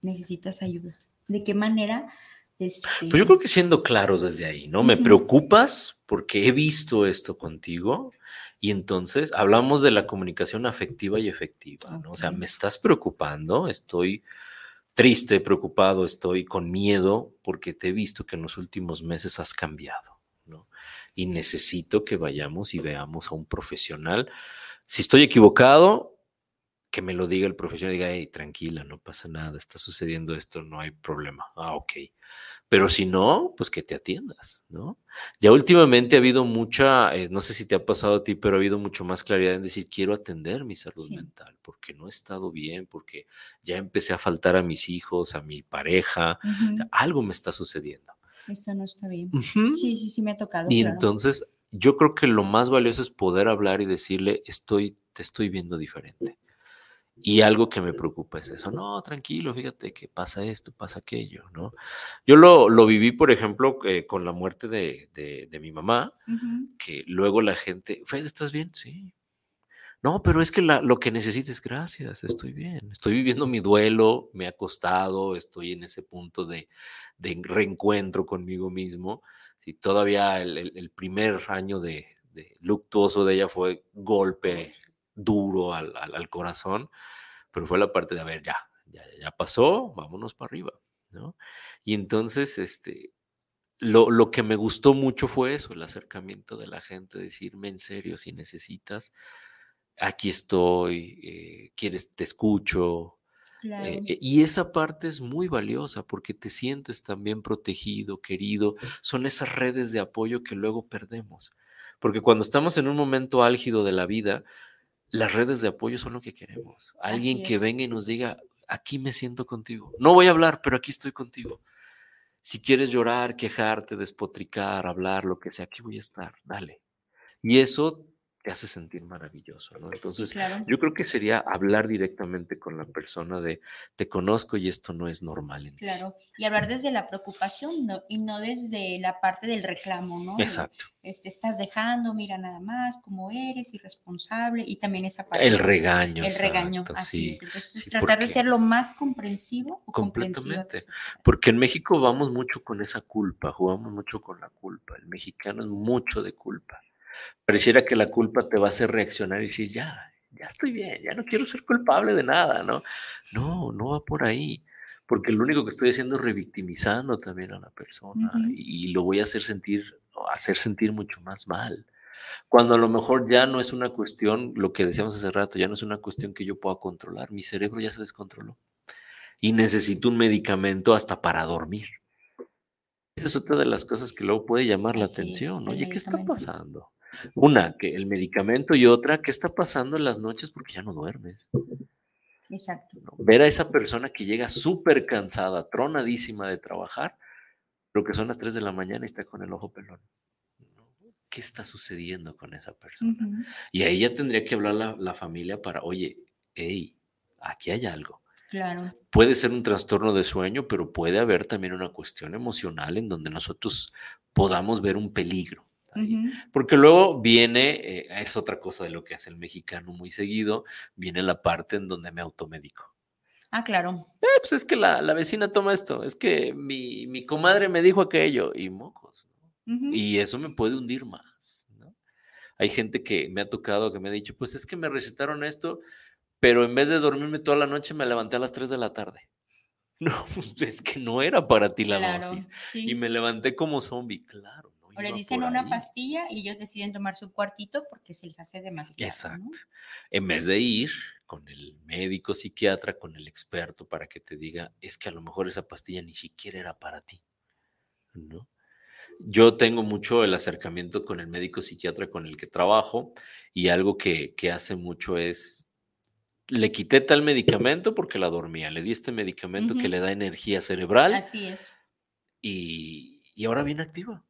necesitas ayuda? ¿De qué manera? Este... Pues yo creo que siendo claros desde ahí, ¿no? Me preocupas porque he visto esto contigo y entonces hablamos de la comunicación afectiva y efectiva, ¿no? O sea, me estás preocupando, estoy triste, preocupado, estoy con miedo porque te he visto que en los últimos meses has cambiado, ¿no? Y necesito que vayamos y veamos a un profesional. Si estoy equivocado, que me lo diga el profesional, diga, hey, tranquila, no pasa nada, está sucediendo esto, no hay problema. Ah, ok. Pero si no, pues que te atiendas, ¿no? Ya últimamente ha habido mucha, eh, no sé si te ha pasado a ti, pero ha habido mucho más claridad en decir, quiero atender mi salud mental, porque no he estado bien, porque ya empecé a faltar a mis hijos, a mi pareja, algo me está sucediendo. Esto no está bien. Sí, sí, sí, me ha tocado. Y entonces, yo creo que lo más valioso es poder hablar y decirle, estoy, te estoy viendo diferente y algo que me preocupa es eso, no, tranquilo, fíjate que pasa esto, pasa aquello, ¿no? Yo lo, lo viví, por ejemplo, eh, con la muerte de, de, mi mamá, que luego la gente, Fede, ¿estás bien? Sí. No, pero es que la, lo que necesites, gracias, estoy bien, estoy viviendo mi duelo, me ha costado, estoy en ese punto de, de reencuentro conmigo mismo. Si todavía el, el, primer año de, de luctuoso de ella fue golpe duro al, al, corazón, pero fue la parte de, a ver, ya, ya, ya pasó, vámonos para arriba, ¿no? Y entonces, este, lo, lo, que me gustó mucho fue eso, el acercamiento de la gente, decirme en serio, si necesitas, aquí estoy, eh, quieres, te escucho. Eh, y esa parte es muy valiosa porque te sientes también protegido, querido. Son esas redes de apoyo que luego perdemos. Porque cuando estamos en un momento álgido de la vida, las redes de apoyo son lo que queremos. Alguien que venga y nos diga, aquí me siento contigo. No voy a hablar, pero aquí estoy contigo. Si quieres llorar, quejarte, despotricar, hablar, lo que sea, aquí voy a estar, dale. Y eso te hace sentir maravilloso, ¿no? Entonces, yo creo que sería hablar directamente con la persona de te conozco y esto no es normal en Claro, y hablar desde la preocupación no, y no desde la parte del reclamo, ¿no? Exacto. Este, estás dejando, mira nada más cómo eres, irresponsable, y también esa parte. El regaño. El regaño, así es. Entonces, tratar de ser lo más comprensivo. completamente. Porque en México vamos mucho con esa culpa, jugamos mucho con la culpa. El mexicano es mucho de culpa pareciera que la culpa te va a hacer reaccionar y decir, ya, ya estoy bien, ya no quiero ser culpable de nada, ¿no? No, no va por ahí, porque lo único que estoy haciendo es revictimizando también a la persona y lo voy a hacer sentir, hacer sentir mucho más mal. Cuando a lo mejor ya no es una cuestión, lo que decíamos hace rato, ya no es una cuestión que yo pueda controlar, mi cerebro ya se descontroló y necesito un medicamento hasta para dormir. Esa es otra de las cosas que luego puede llamar la atención. Oye, ¿qué está pasando? Una, que el medicamento y otra, ¿qué está pasando en las noches porque ya no duermes? Exacto. Ver a esa persona que llega súper cansada, tronadísima de trabajar, pero que son las 3 de la mañana y está con el ojo pelón. ¿Qué está sucediendo con esa persona? Y ahí ya tendría que hablar la, la familia para, oye, hey, aquí hay algo. Claro. Puede ser un trastorno de sueño, pero puede haber también una cuestión emocional en donde nosotros podamos ver un peligro. Porque luego viene, eh, es otra cosa de lo que hace el mexicano muy seguido, viene la parte en donde me automedico. Ah, claro. Eh, pues es que la, vecina toma esto, es que mi, comadre me dijo aquello y mocos. Y eso me puede hundir más. Hay gente que me ha tocado, que me ha dicho, pues es que me recetaron esto, pero en vez de dormirme toda la noche me levanté a las 3 de la tarde. No, es que no era para ti la dosis. Y me levanté como zombie, claro. O les dicen una pastilla y ellos deciden tomar su cuartito porque se les hace demasiado. Exacto. En vez de ir con el médico psiquiatra, con el experto para que te diga, es que a lo mejor esa pastilla ni siquiera era para ti. ¿No? Yo tengo mucho el acercamiento con el médico psiquiatra con el que trabajo y algo que, hace mucho es, le quité tal medicamento porque la dormía, le di este medicamento que le da energía cerebral. Así es. Y, y ahora viene activa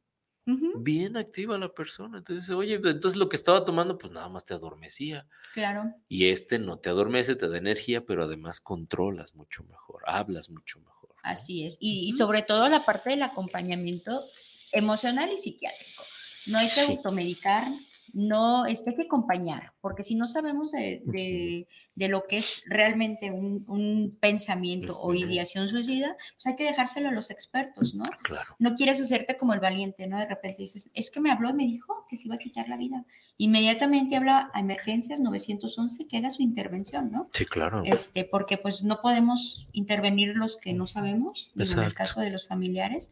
bien activa la persona. Entonces, oye, entonces lo que estaba tomando, pues nada más te adormecía. Claro. Y este no te adormece, te da energía, pero además controlas mucho mejor, hablas mucho mejor. Así es. Y, sobre todo la parte del acompañamiento emocional y psiquiátrico. No hay que automedicar, no, este hay que acompañar, porque si no sabemos de, lo que es realmente un, pensamiento o ideación suicida, pues hay que dejárselo a los expertos, ¿no? Claro. No quieres hacerte como el valiente, ¿no? De repente dices, es que me habló y me dijo que se iba a quitar la vida. Inmediatamente habla a emergencias 911 que haga su intervención, ¿no? Sí, claro. Este, porque pues no podemos intervenir los que no sabemos, en el caso de los familiares,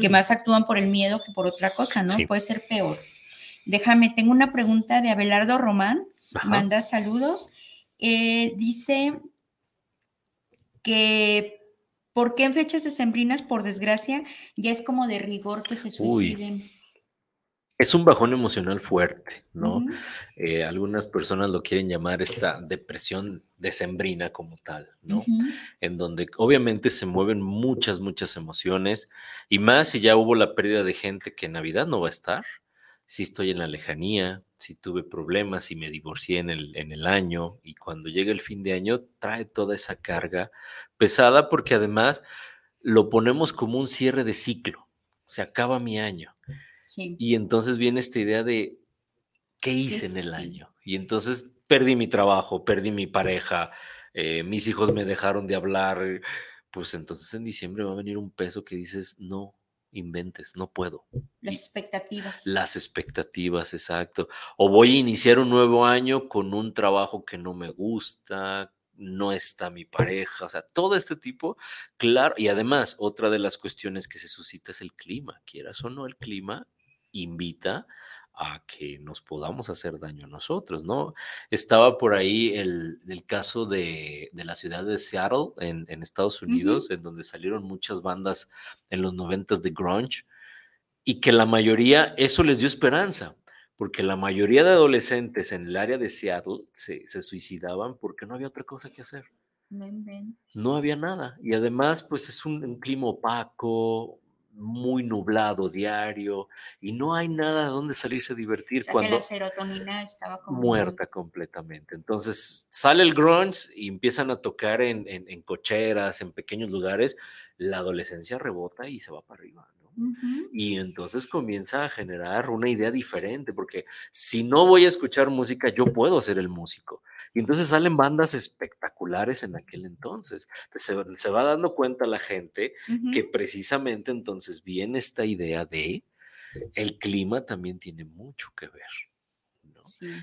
que más actúan por el miedo que por otra cosa, ¿no? Puede ser peor. Déjame, tengo una pregunta de Abelardo Román, manda saludos. Eh, dice que ¿por qué en fechas decembrinas, por desgracia, ya es como de rigor que se suiciden? Es un bajón emocional fuerte, ¿no? Eh, algunas personas lo quieren llamar esta depresión decembrina como tal, ¿no? En donde obviamente se mueven muchas, muchas emociones y más si ya hubo la pérdida de gente que en Navidad no va a estar, si estoy en la lejanía, si tuve problemas, si me divorcié en el, en el año y cuando llega el fin de año trae toda esa carga pesada porque además lo ponemos como un cierre de ciclo, se acaba mi año. Y entonces viene esta idea de, ¿qué hice en el año? Y entonces perdí mi trabajo, perdí mi pareja, eh, mis hijos me dejaron de hablar, pues entonces en diciembre va a venir un peso que dices, no, inventes, no puedo. Las expectativas. Las expectativas, exacto. O voy a iniciar un nuevo año con un trabajo que no me gusta, no está mi pareja, o sea, todo este tipo, claro, y además otra de las cuestiones que se suscita es el clima, quieras o no, el clima invita a que nos podamos hacer daño a nosotros, ¿no? Estaba por ahí el, caso de, la ciudad de Seattle, en, Estados Unidos, en donde salieron muchas bandas en los noventas de grunge, y que la mayoría, eso les dio esperanza, porque la mayoría de adolescentes en el área de Seattle se, suicidaban porque no había otra cosa que hacer. No, había nada. Y además, pues es un clima opaco, muy nublado diario y no hay nada donde salirse a divertir cuando la serotonina estaba muerta completamente. Entonces sale el grunge y empiezan a tocar en, en, cocheras, en pequeños lugares, la adolescencia rebota y se va para arriba. Y entonces comienza a generar una idea diferente, porque si no voy a escuchar música, yo puedo ser el músico. Y entonces salen bandas espectaculares en aquel entonces. se, va dando cuenta la gente que precisamente entonces viene esta idea de el clima también tiene mucho que ver.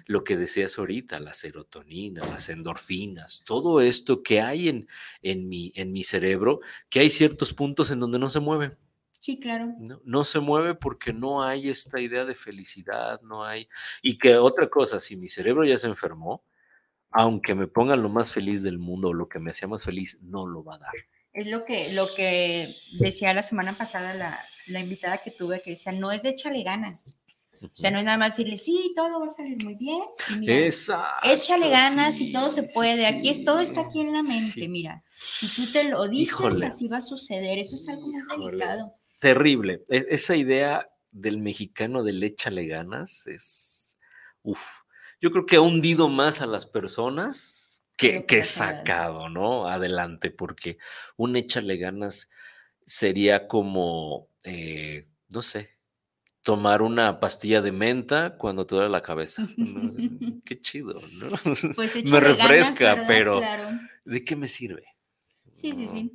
Lo que decías ahorita, la serotonina, las endorfinas, todo esto que hay en, en, mi, en mi cerebro, que hay ciertos puntos en donde no se mueven. Sí, claro. No, no, se mueve porque no hay esta idea de felicidad, no hay. Y que otra cosa, si mi cerebro ya se enfermó, aunque me ponga lo más feliz del mundo o lo que me hacía más feliz, no lo va a dar. Es lo que, lo que decía la semana pasada la, invitada que tuve, que decía, no es de échale ganas. O sea, no es nada más decirle, sí, todo va a salir muy bien. échale ganas y todo se puede. aquí es, todo está aquí en la mente. Mira, si tú te lo dices, así va a suceder. Eso es algo muy delicado. Terrible. E, esa idea del mexicano del échale ganas es, uff, yo creo que ha hundido más a las personas que, que sacado, ¿no? Adelante, porque un échale ganas sería como, eh, no sé, tomar una pastilla de menta cuando te duele la cabeza. Qué chido, ¿no? Pues me refresca, pero ¿de qué me sirve? Sí, sí, sí.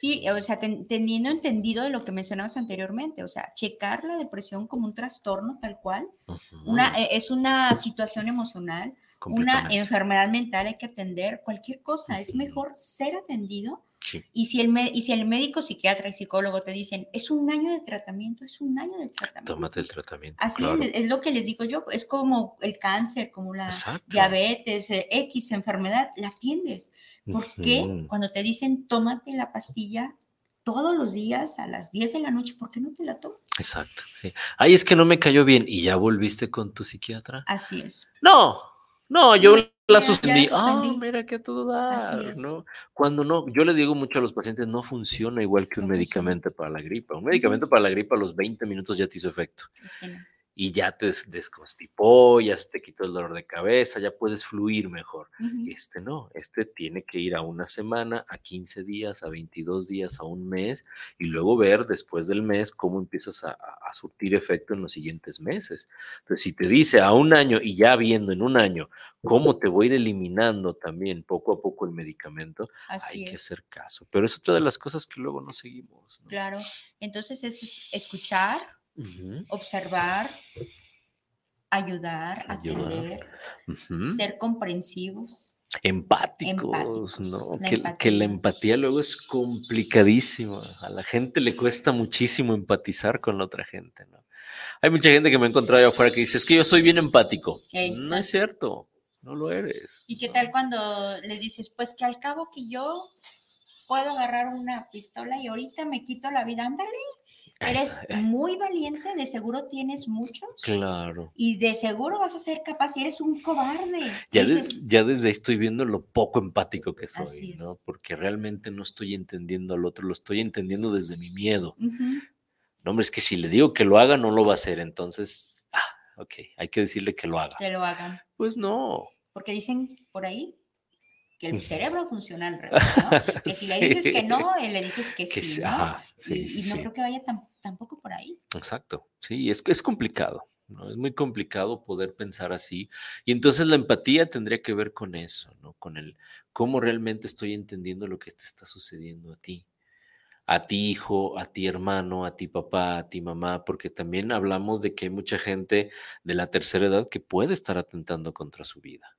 Sí, o sea, teniendo entendido de lo que mencionabas anteriormente, o sea, checar la depresión como un trastorno tal cual, una, e, es una situación emocional, una enfermedad mental hay que atender, cualquier cosa, es mejor ser atendido y, si el, y si el médico, psiquiatra y psicólogo te dicen, es un año de tratamiento, es un año de tratamiento. Tómate el tratamiento. Así es, lo que les digo yo, es como el cáncer, como la diabetes, eh, X enfermedad, la atiendes. ¿Por qué? Cuando te dicen, tómate la pastilla todos los días a las 10 de la noche, ¿por qué no te la tomas? Exacto. Ay, es que no me cayó bien y ya volviste con tu psiquiatra. Así es. No, no, yo la suspendí. Ah, mira que todo da. ¿no? Cuando no, yo le digo mucho a los pacientes, no funciona igual que un medicamento para la gripa. Un medicamento para la gripa a los 20 minutos ya te hizo efecto. Y ya te desconstipó, ya se te quitó el dolor de cabeza, ya puedes fluir mejor. Este no, este tiene que ir a una semana, a 15 días, a 22 días, a un mes y luego ver después del mes cómo empiezas a, surtir efecto en los siguientes meses. Entonces, si te dice a un año y ya viendo en un año cómo te voy a ir eliminando también poco a poco el medicamento, hay que hacer caso. Pero es otra de las cosas que luego no seguimos. Claro, entonces es escuchar observar, ayudar, atender, ser comprensivos. Empáticos, ¿no? que, la empatía luego es complicadísima. A la gente le cuesta muchísimo empatizar con la otra gente, ¿no? Hay mucha gente que me he encontrado allá afuera que dice, es que yo soy bien empático. No es cierto, no lo eres. ¿Y qué tal cuando les dices, pues que al cabo que yo puedo agarrar una pistola y ahorita me quito la vida, ándale, Eres eh. muy valiente, de seguro tienes muchos. Claro. Y de seguro vas a ser capaz y eres un cobarde. Ya, ya desde ahí estoy viendo lo poco empático que soy, ¿no? Porque realmente no estoy entendiendo al otro, lo estoy entendiendo desde mi miedo. No, hombre, es que si le digo que lo haga, no lo va a hacer. Entonces, ah, ok, hay que decirle que lo haga. Que lo hagan. Pues no. Porque dicen por ahí que el cerebro funciona al revés, ¿no? Que si le dices que no, él le dices que, sí, ¿no? y, no creo que vaya tampoco por ahí. Exacto, sí, es, es complicado, ¿no? Es muy complicado poder pensar así. Y entonces la empatía tendría que ver con eso, ¿no? Con el cómo realmente estoy entendiendo lo que te está sucediendo a ti. A ti hijo, a ti hermano, a ti papá, a ti mamá, porque también hablamos de que hay mucha gente de la tercera edad que puede estar atentando contra su vida.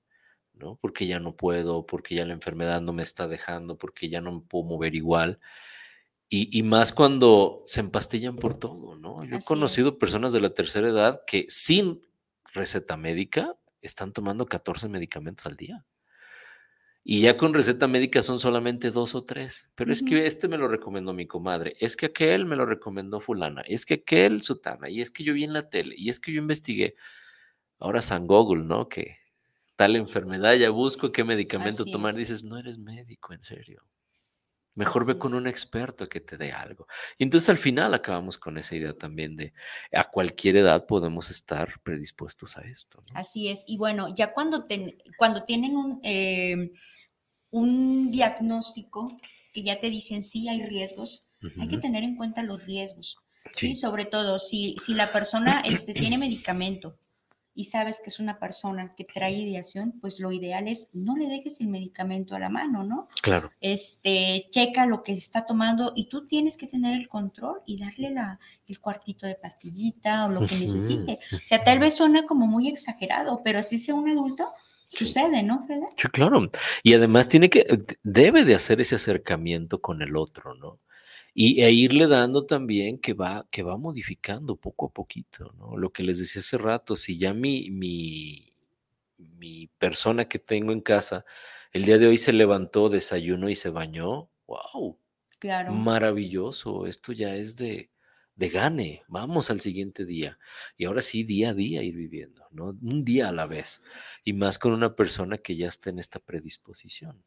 ¿No? Porque ya no puedo, porque ya la enfermedad no me está dejando, porque ya no me puedo mover igual. Y, más cuando se empastillan por todo, ¿no? Yo he conocido personas de la tercera edad que sin receta médica están tomando 14 medicamentos al día. Y ya con receta médica son solamente dos o tres. Pero es que este me lo recomendó mi comadre, es que aquel me lo recomendó fulana, es que aquel sutana, y es que yo vi en la tele, y es que yo investigué. Ahora San Google, ¿no? Que tal enfermedad, ya busco qué medicamento tomar. Dices, no eres médico, en serio. Mejor ve con un experto que te dé algo. Y entonces al final acabamos con esa idea también de a cualquier edad podemos estar predispuestos a esto. Así es. Y bueno, ya cuando, cuando tienen un, em, un diagnóstico que ya te dicen sí hay riesgos, hay que tener en cuenta los riesgos. Sí, sobre todo si, si la persona este, tiene medicamento y sabes que es una persona que trae ideación, pues lo ideal es no le dejes el medicamento a la mano, ¿no? Claro. Este, checa lo que está tomando y tú tienes que tener el control y darle la, el cuartito de pastillita o lo que necesite. O sea, tal vez suena como muy exagerado, pero si sea un adulto, sucede, ¿no, Fede? Sí, claro. Y además tiene que, debe de hacer ese acercamiento con el otro, ¿no? Y, e irle dando también que va, que va modificando poco a poquito, ¿no? Lo que les decía hace rato, si ya mi, mi, mi persona que tengo en casa el día de hoy se levantó, desayuno y se bañó, wow, claro. maravilloso, esto ya es de, de gane, vamos al siguiente día. Y ahora sí, día a día ir viviendo, ¿no? Un día a la vez. Y más con una persona que ya está en esta predisposición.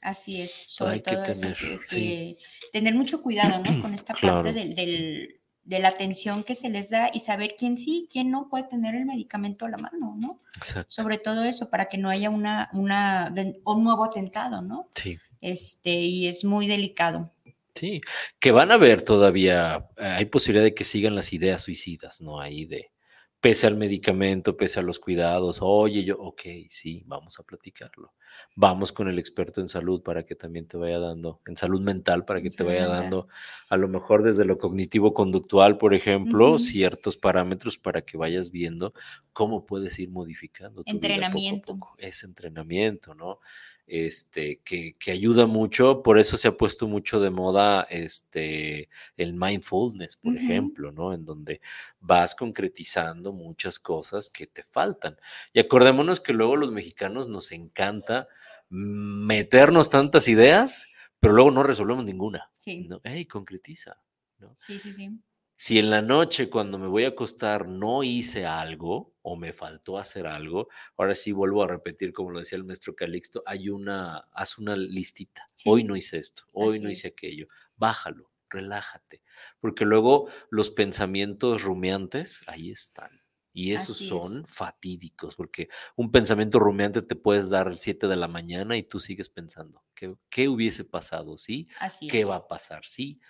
Así es, sobre todo tener, que, tener mucho cuidado, ¿no? Con esta parte del, de la atención que se les da y saber quién sí, quién no puede tener el medicamento a la mano, ¿no? Exacto. Sobre todo eso, para que no haya una, una, un nuevo atentado, ¿no? Sí. Este, y es muy delicado. Sí, que van a ver todavía, hay posibilidad de que sigan las ideas suicidas, ¿no? Ahí de, pese al medicamento, pese a los cuidados, oye, yo, ok, sí, vamos a platicarlo. Vamos con el experto en salud para que también te vaya dando, en salud mental, para que te vaya dando, a lo mejor desde lo cognitivo-conductual, por ejemplo, ciertos parámetros para que vayas viendo cómo puedes ir modificando. Tu entrenamiento. Vida poco a poco. Es entrenamiento, ¿no? Este, que, ayuda mucho, por eso se ha puesto mucho de moda este, el mindfulness, por ejemplo, ¿no? En donde vas concretizando muchas cosas que te faltan. Y acordémonos que luego los mexicanos nos encanta meternos tantas ideas, pero luego no resolvemos ninguna. Sí. ¿no? Hey, concretiza. ¿no? Sí, sí, sí. Si en la noche cuando me voy a acostar no hice algo o me faltó hacer algo, ahora sí vuelvo a repetir como lo decía el maestro Calixto, hay una, haz una listita. Hoy no hice esto, hoy no hice aquello. Bájalo, relájate, porque luego los pensamientos rumiantes ahí están Y esos son fatídicos, porque un pensamiento rumiante te puedes dar 7 de la mañana y tú sigues pensando, ¿qué, qué hubiese pasado? ¿Sí? ¿Qué va a pasar? Sí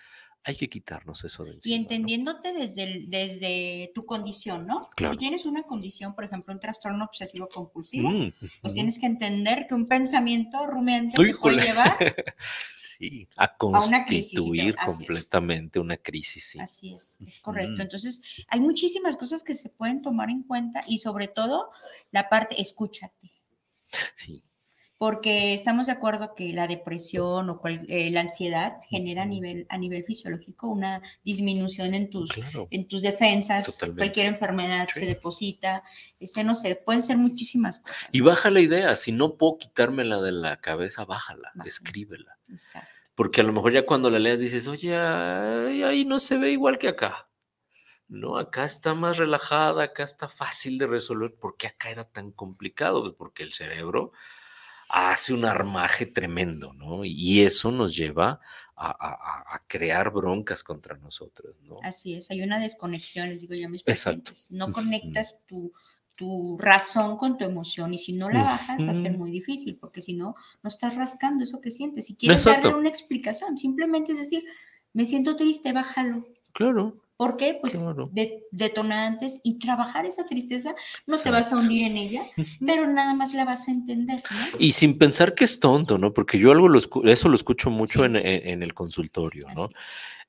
hay que quitarnos eso de encima. Y entendiéndote desde, desde tu condición, ¿no? Si tienes una condición, por ejemplo, un trastorno obsesivo compulsivo, mm, pues tienes que entender que un pensamiento rumiante te puede llevar sí, a constituir completamente una crisis. Así es, es correcto. Entonces, hay muchísimas cosas que se pueden tomar en cuenta y sobre todo la parte, escúchate. Sí porque estamos de acuerdo que la depresión o eh, la ansiedad genera a nivel, a nivel fisiológico una disminución en tus, en tus defensas, cualquier enfermedad se deposita, este, no sé, pueden ser muchísimas cosas. Y baja la idea, si no puedo quitármela de la cabeza, bájala, escríbela. Exacto. Porque a lo mejor ya cuando la leas dices, oye, ahí no se ve igual que acá. No, acá está más relajada, acá está fácil de resolver. ¿Por qué acá era tan complicado? Pues porque el cerebro hace un armaje tremendo, ¿no? Y eso nos lleva a, crear broncas contra nosotros, ¿no? Así es, hay una desconexión, les digo yo a mis pacientes. No conectas tu, tu razón con tu emoción y si no la bajas va a ser muy difícil porque si no, no estás rascando eso que sientes. Si quieres darle una explicación, simplemente es decir, me siento triste, bájalo. Claro. ¿Por qué? Pues detonantes y trabajar esa tristeza, no te vas a hundir en ella, pero nada más la vas a entender. Y sin pensar que es tonto, ¿no? Porque yo algo lo eso lo escucho mucho en, el consultorio, ¿no?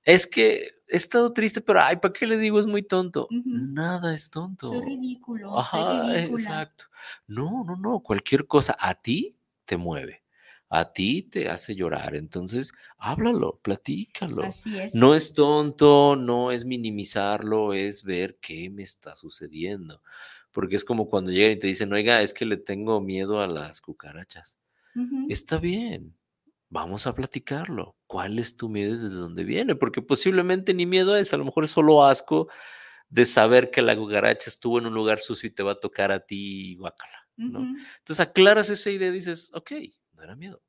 Es. que he estado triste, pero ay, ¿para qué le digo? Es muy tonto. Nada es tonto. Soy ridículo. Ajá, exacto. No, no, no. Cualquier cosa a ti te mueve a ti te hace llorar. Entonces, háblalo, platícalo. Así es. No es tonto, no es minimizarlo, es ver qué me está sucediendo. Porque es como cuando llegan y te dicen, oiga, es que le tengo miedo a las cucarachas. Está bien, vamos a platicarlo. ¿Cuál es tu miedo y desde dónde viene? Porque posiblemente ni miedo es, a lo mejor es solo asco de saber que la cucaracha estuvo en un lugar sucio y te va a tocar a ti, guácala. ¿no? Entonces aclaras esa idea y dices, ok, era miedo.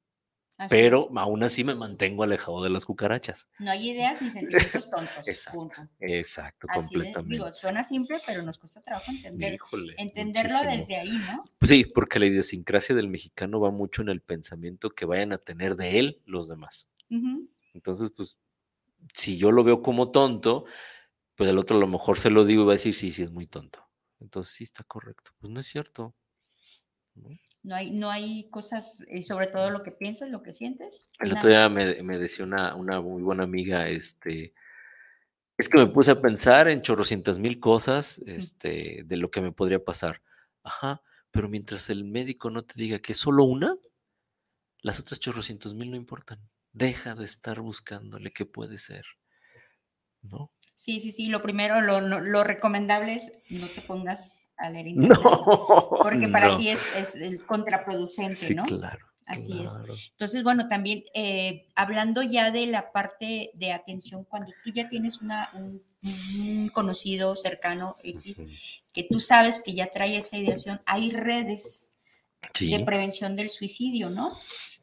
pero aún así me mantengo alejado de las cucarachas. No hay ideas ni sentimientos tontos. exacto, exacto completamente. digo, suena simple, pero nos cuesta trabajo entender, entenderlo desde ahí, ¿no? Pues sí, porque la idiosincrasia del mexicano va mucho en el pensamiento que vayan a tener de él los demás. Entonces, pues, si yo lo veo como tonto, pues el otro a lo mejor se lo digo y va a decir, sí, sí, es muy tonto. Entonces, sí, está correcto. Pues no es cierto. No hay, no hay cosas, y eh, sobre todo lo que piensas, lo que sientes. El otro día me, decía una, una, muy buena amiga, este, es que me puse a pensar en chorrocientas mil cosas este, de lo que me podría pasar. Ajá, pero mientras el médico no te diga que es solo una, las otras chorrocientos mil no importan. Deja de estar buscándole qué puede ser. ¿No? Sí, sí, sí. Lo primero, lo, lo recomendable es no te pongas a leer porque para ti es, es contraproducente, ¿no? Claro. Así es. Entonces, bueno, también eh, hablando ya de la parte de atención, cuando tú ya tienes una, un, conocido cercano X, que tú sabes que ya trae esa ideación, hay redes de prevención del suicidio, ¿no?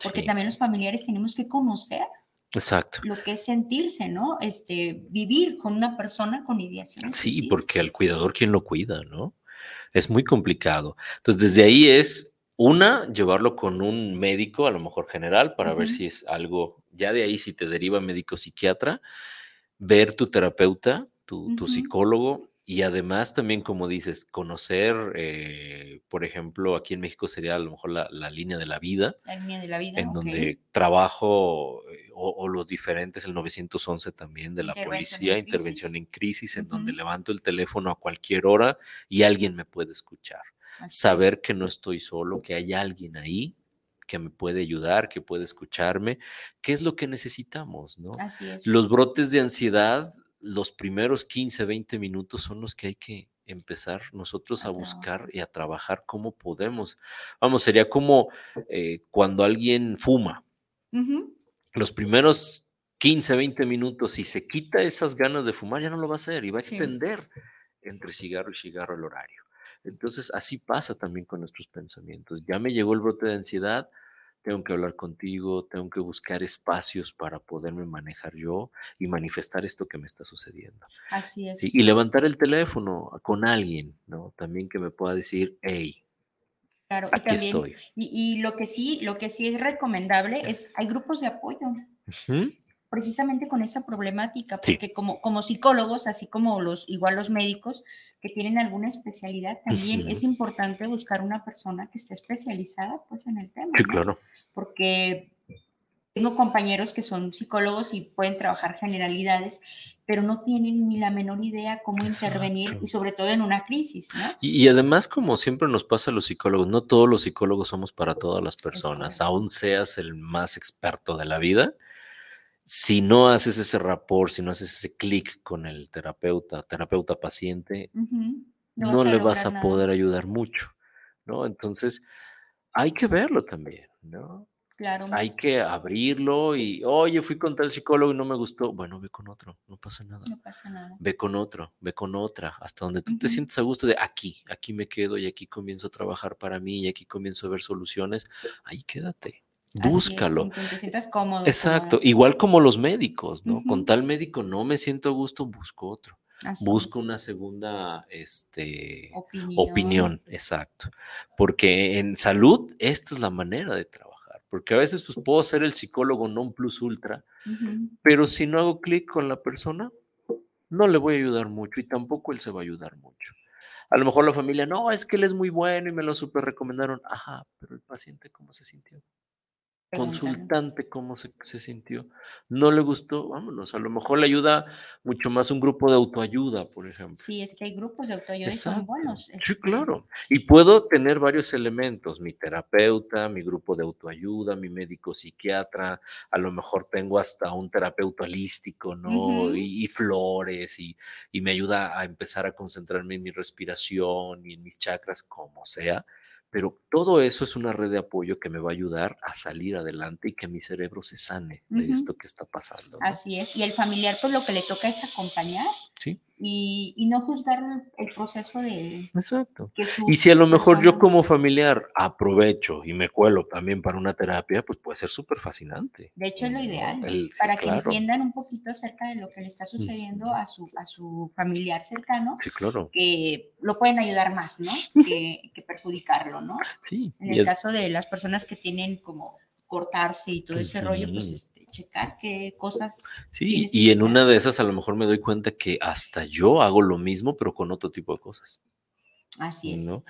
Porque también los familiares tenemos que conocer Exacto. Lo que es sentirse, ¿no? Este, vivir con una persona con ideación. Sí, porque al cuidador, ¿quién lo cuida, no? Es muy complicado. Entonces, desde ahí es una, llevarlo con un médico, a lo mejor general, para ver si es algo, ya de ahí si te deriva médico psiquiatra, ver tu terapeuta, tu, tu psicólogo, y además también, como dices, conocer, eh, por ejemplo, aquí en México sería a lo mejor la, línea de la vida. La línea de la vida. En donde trabajo eh, o, los diferentes, el 911 también de la policía, intervención en crisis, en donde levanto el teléfono a cualquier hora y alguien me puede escuchar. Saber que no estoy solo, que hay alguien ahí que me puede ayudar, que puede escucharme, qué es lo que necesitamos, ¿no? Así es. Los brotes de ansiedad los primeros 15, 20 minutos son los que hay que empezar nosotros a, buscar y a trabajar cómo podemos. Vamos, sería como eh, cuando alguien fuma. Los primeros 15, 20 minutos, si se quita esas ganas de fumar, ya no lo va a hacer y va a extender entre cigarro y cigarro el horario. Entonces, así pasa también con nuestros pensamientos. Ya me llegó el brote de ansiedad, tengo que hablar contigo, tengo que buscar espacios para poderme manejar yo y manifestar esto que me está sucediendo. Así es. y levantar el teléfono con alguien, ¿no? También que me pueda decir, hey, Claro, y también, Y, lo que sí, lo que sí es recomendable es, hay grupos de apoyo. Precisamente con esa problemática, porque como, como psicólogos, así como los, igual los médicos que tienen alguna especialidad, también es importante buscar una persona que esté especializada pues en el tema. Sí, claro. Porque tengo compañeros que son psicólogos y pueden trabajar generalidades, pero no tienen ni la menor idea cómo intervenir y sobre todo en una crisis, ¿no? Y, además, como siempre nos pasa a los psicólogos, no todos los psicólogos somos para todas las personas, aún seas el más experto de la vida. Si no haces ese rapport, si no haces ese clic con el terapeuta, terapeuta paciente, no, le vas a poder ayudar mucho, ¿no? Entonces, hay que verlo también, ¿no? Hay que abrirlo y, oye, fui con tal psicólogo y no me gustó. Bueno, ve con otro, no pasa nada. No pasa nada. Ve con otro, ve con otra, hasta donde tú te sientes a gusto de aquí, aquí me quedo y aquí comienzo a trabajar para mí y aquí comienzo a ver soluciones. Ahí quédate. Búscalo. te sientas cómodo. Exacto, igual como los médicos, ¿no? Con tal médico no me siento a gusto, busco otro. busco una segunda este, opinión. opinión. exacto. Porque en salud, esta es la manera de trabajar porque a veces pues, puedo ser el psicólogo non plus ultra, pero si no hago clic con la persona, no le voy a ayudar mucho y tampoco él se va a ayudar mucho. A lo mejor la familia, no, es que él es muy bueno y me lo super recomendaron. Ajá, pero el paciente, ¿cómo se sintió? Consultante cómo se, sintió. No le gustó, vámonos. A lo mejor le ayuda mucho más un grupo de autoayuda, por ejemplo. Sí, es que hay grupos de autoayuda y son buenos. Sí, este claro. Y puedo tener varios elementos, mi terapeuta, mi grupo de autoayuda, mi médico psiquiatra, a lo mejor tengo hasta un terapeuta holístico, ¿no? y, flores, y, y me ayuda a empezar a concentrarme en mi respiración y en mis chakras, como sea pero todo eso es una red de apoyo que me va a ayudar a salir adelante y que mi cerebro se sane de esto que está pasando. Así es. Y el familiar, pues lo que le toca es acompañar. Sí y, no juzgar el proceso de... Exacto. Y si a lo mejor yo como familiar aprovecho y me cuelo también para una terapia, pues puede ser súper fascinante. De hecho es lo ideal, para que entiendan un poquito acerca de lo que le está sucediendo a su, a su familiar cercano, sí, claro. que lo pueden ayudar más, ¿no? Que, perjudicarlo, ¿no? Sí. En el, caso de las personas que tienen como cortarse y todo ese rollo, pues este, checar qué cosas. Sí, y en una de esas a lo mejor me doy cuenta que hasta yo hago lo mismo, pero con otro tipo de cosas. Así es. ¿no?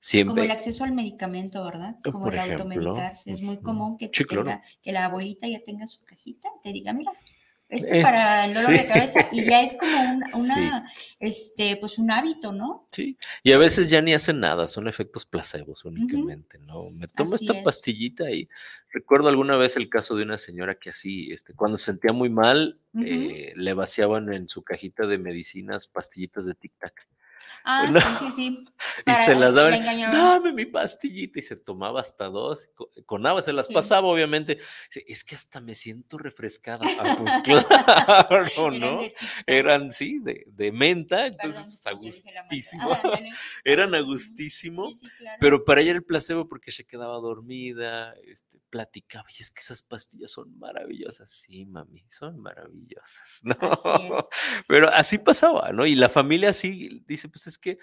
Siempre. Como el acceso al medicamento, ¿verdad? Oh, Como el automedicarse. Es muy común que, que la abuelita ya tenga su cajita, que diga, mira, este eh, para el dolor de cabeza y ya es como un, una, este, pues un hábito, ¿no? Sí, y a veces ya ni hacen nada, son efectos placebos únicamente, ¿no? Me tomo esta pastillita y recuerdo alguna vez el caso de una señora que así, este, cuando se sentía muy mal, eh, le vaciaban en su cajita de medicinas pastillitas de tic-tac. Ah, sí, sí, sí. y se las daban, dame mi pastillita, y se tomaba hasta dos, con, agua, se las pasaba, obviamente. Es que hasta me siento refrescada. Ah, pues claro, ¿no? Eran, sí, de, de menta, entonces agustísimo. Eran agustísimo, pero para ella era el placebo porque se quedaba dormida, este, platicaba, y es que esas pastillas son maravillosas. Sí, mami, son maravillosas, ¿no? Pero así pasaba, ¿no? Y la familia así dice, pues es que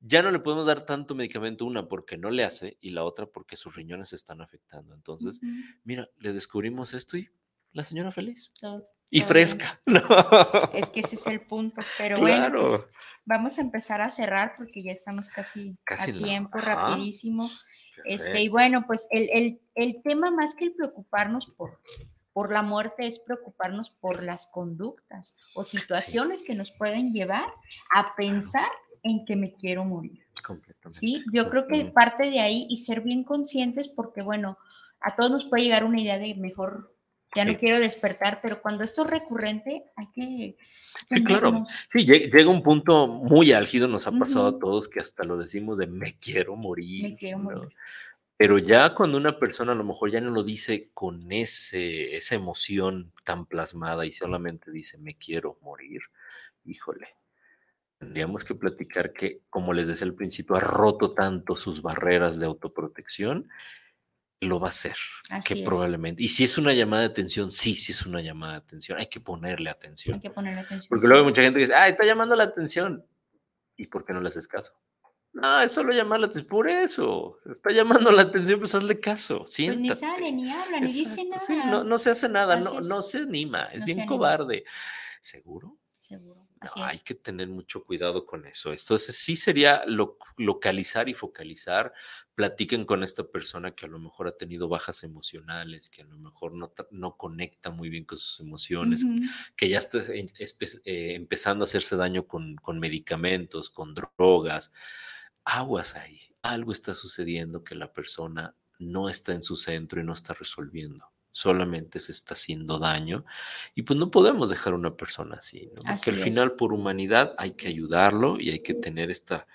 ya no le podemos dar tanto medicamento, una porque no le hace y la otra porque sus riñones se están afectando. Entonces, mira, le descubrimos esto y la señora feliz. y fresca. Es que ese es el punto. Pero bueno, pues, vamos a empezar a cerrar porque ya estamos casi, a tiempo, rapidísimo. Este, y bueno, pues el, el, tema más que el preocuparnos por, por la muerte es preocuparnos por las conductas o situaciones que nos pueden llevar a pensar en que me quiero morir. Sí, yo creo que parte de ahí y ser bien conscientes porque, bueno, a todos nos puede llegar una idea de mejor, ya no quiero despertar, pero cuando esto es recurrente hay que... Sí, claro. Sí, llega un punto muy álgido, nos ha pasado a todos que hasta lo decimos de me quiero morir. Me quiero morir. Pero ya cuando una persona a lo mejor ya no lo dice con ese, esa emoción tan plasmada y solamente dice me quiero morir, híjole, tendríamos que platicar que, como les decía al principio, ha roto tanto sus barreras de autoprotección lo va a hacer, que probablemente. Y si es una llamada de atención, sí, sí es una llamada de atención, hay que ponerle atención. Hay que ponerle atención. Porque luego hay mucha gente que dice, ah, está llamando la atención. ¿Y por qué no le haces caso? No, es solo llamar la atención. Por eso. Está llamando la atención, pues hazle caso. Pues ni sale, ni habla, ni dice nada. no, no, se hace nada, no, no se anima. Es bien cobarde. ¿Seguro? Seguro. hay que tener mucho cuidado con eso. Entonces, sí sería localizar y focalizar. Platiquen con esta persona que a lo mejor ha tenido bajas emocionales, que a lo mejor no, no conecta muy bien con sus emociones, que ya está eh, empezando a hacerse daño con, con medicamentos, con drogas aguas ahí, algo está sucediendo que la persona no está en su centro y no está resolviendo. Solamente se está haciendo daño y pues no podemos dejar a una persona así, ¿no? Porque al final por humanidad hay que ayudarlo y hay que tener esta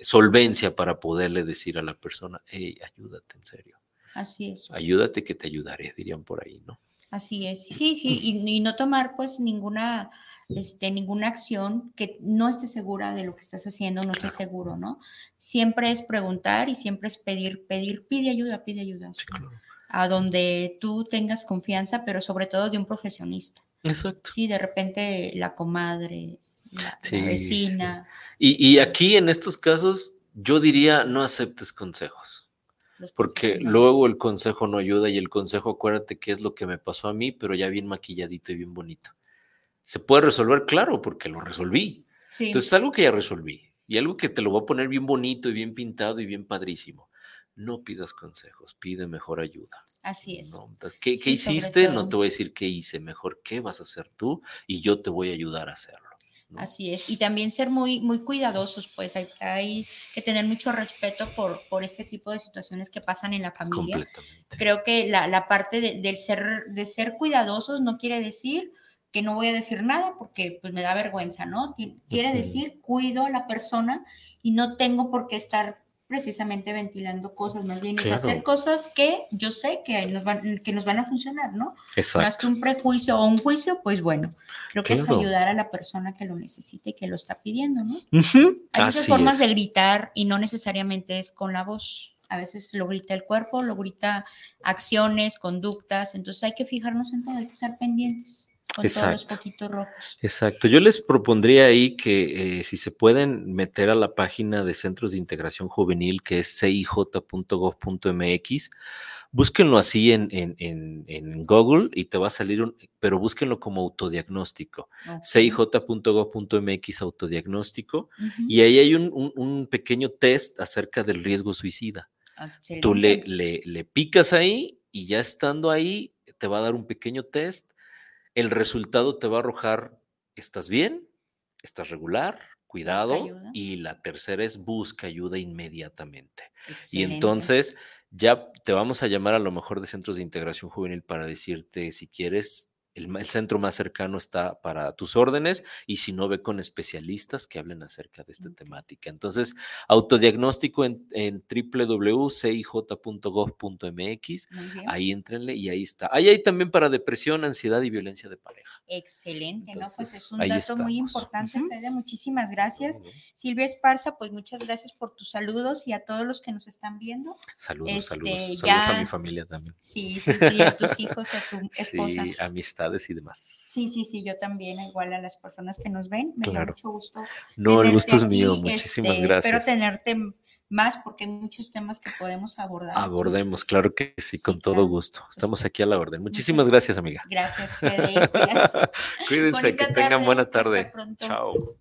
solvencia para poderle decir a la persona, hey, ayúdate en serio. Así es. Ayúdate que te ayudaré, dirían por ahí, ¿no? Así es, sí, sí, y, no tomar pues ninguna, este, ninguna acción que no esté segura de lo que estás haciendo, no esté seguro, ¿no? Siempre es preguntar y siempre es pedir, pedir, pide ayuda, pide ayuda. A donde tú tengas confianza, pero sobre todo de un profesionista. Exacto. Sí, de repente la comadre, la, vecina. Y, y aquí en estos casos, yo diría, no aceptes consejos. Porque luego el consejo no ayuda y el consejo, acuérdate qué es lo que me pasó a mí, pero ya bien maquilladito y bien bonito. Se puede resolver, claro, porque lo resolví. Entonces es algo que ya resolví y algo que te lo voy a poner bien bonito y bien pintado y bien padrísimo. No pidas consejos, pide mejor ayuda. Así es. ¿Qué, ¿qué hiciste? No te voy a decir qué hice, mejor qué vas a hacer tú y yo te voy a ayudar a hacerlo. Así es, y también ser muy, muy cuidadosos, pues hay, que tener mucho respeto por, por este tipo de situaciones que pasan en la familia. Creo que la, parte de, del ser, de ser cuidadosos no quiere decir que no voy a decir nada porque pues me da vergüenza, ¿no? Quiere decir cuido a la persona y no tengo por qué estar precisamente ventilando cosas, más bien es hacer cosas que yo sé que nos, van, que nos van a funcionar, ¿no? Exacto. Más que un prejuicio o un juicio, pues bueno, creo que es ayudar a la persona que lo necesite y que lo está pidiendo, ¿no? Hay muchas formas de gritar y no necesariamente es con la voz. A veces lo grita el cuerpo, lo grita acciones, conductas, entonces hay que fijarnos en todo, hay que estar pendientes con todos los poquitos rojos. Exacto. Yo les propondría ahí que eh, si se pueden meter a la página de Centros de Integración Juvenil, que es cij.gov.mx, búsquenlo así en, en, Google y te va a salir un, pero búsquenlo como autodiagnóstico. cij.gov.mx autodiagnóstico. Y ahí hay un, pequeño test acerca del riesgo suicida. Tú le, le, le picas ahí y ya estando ahí, te va a dar un pequeño test el resultado te va a arrojar, ¿estás bien? ¿Estás regular? Cuidado. Y la tercera es busca ayuda inmediatamente. Y entonces ya te vamos a llamar a lo mejor de centros de integración juvenil para decirte si quieres el, centro más cercano está para tus órdenes y si no, ve con especialistas que hablen acerca de esta temática. Entonces, autodiagnóstico en, en www.cij.gov.mx, ahí entrenle y ahí está. Ahí hay también para depresión, ansiedad y violencia de pareja. Excelente, ¿no? Pues es un dato muy importante, Fede. Muchísimas gracias. Silvia Esparza, pues muchas gracias por tus saludos y a todos los que nos están viendo. Saludos, saludos. Este, saludos a mi familia también. Sí, sí, sí, a tus hijos, a tu esposa. Sí, amistad y demás. Sí, sí, sí, yo también, igual a las personas que nos ven, me da mucho gusto. No, el gusto es mío, muchísimas este, gracias. Espero tenerte más porque hay muchos temas que podemos abordar. Abordemos, claro que sí, con todo gusto. Estamos aquí a la orden. Muchísimas gracias, amiga. Gracias, Fede. Cuídense, que tengan buena tarde. Chao.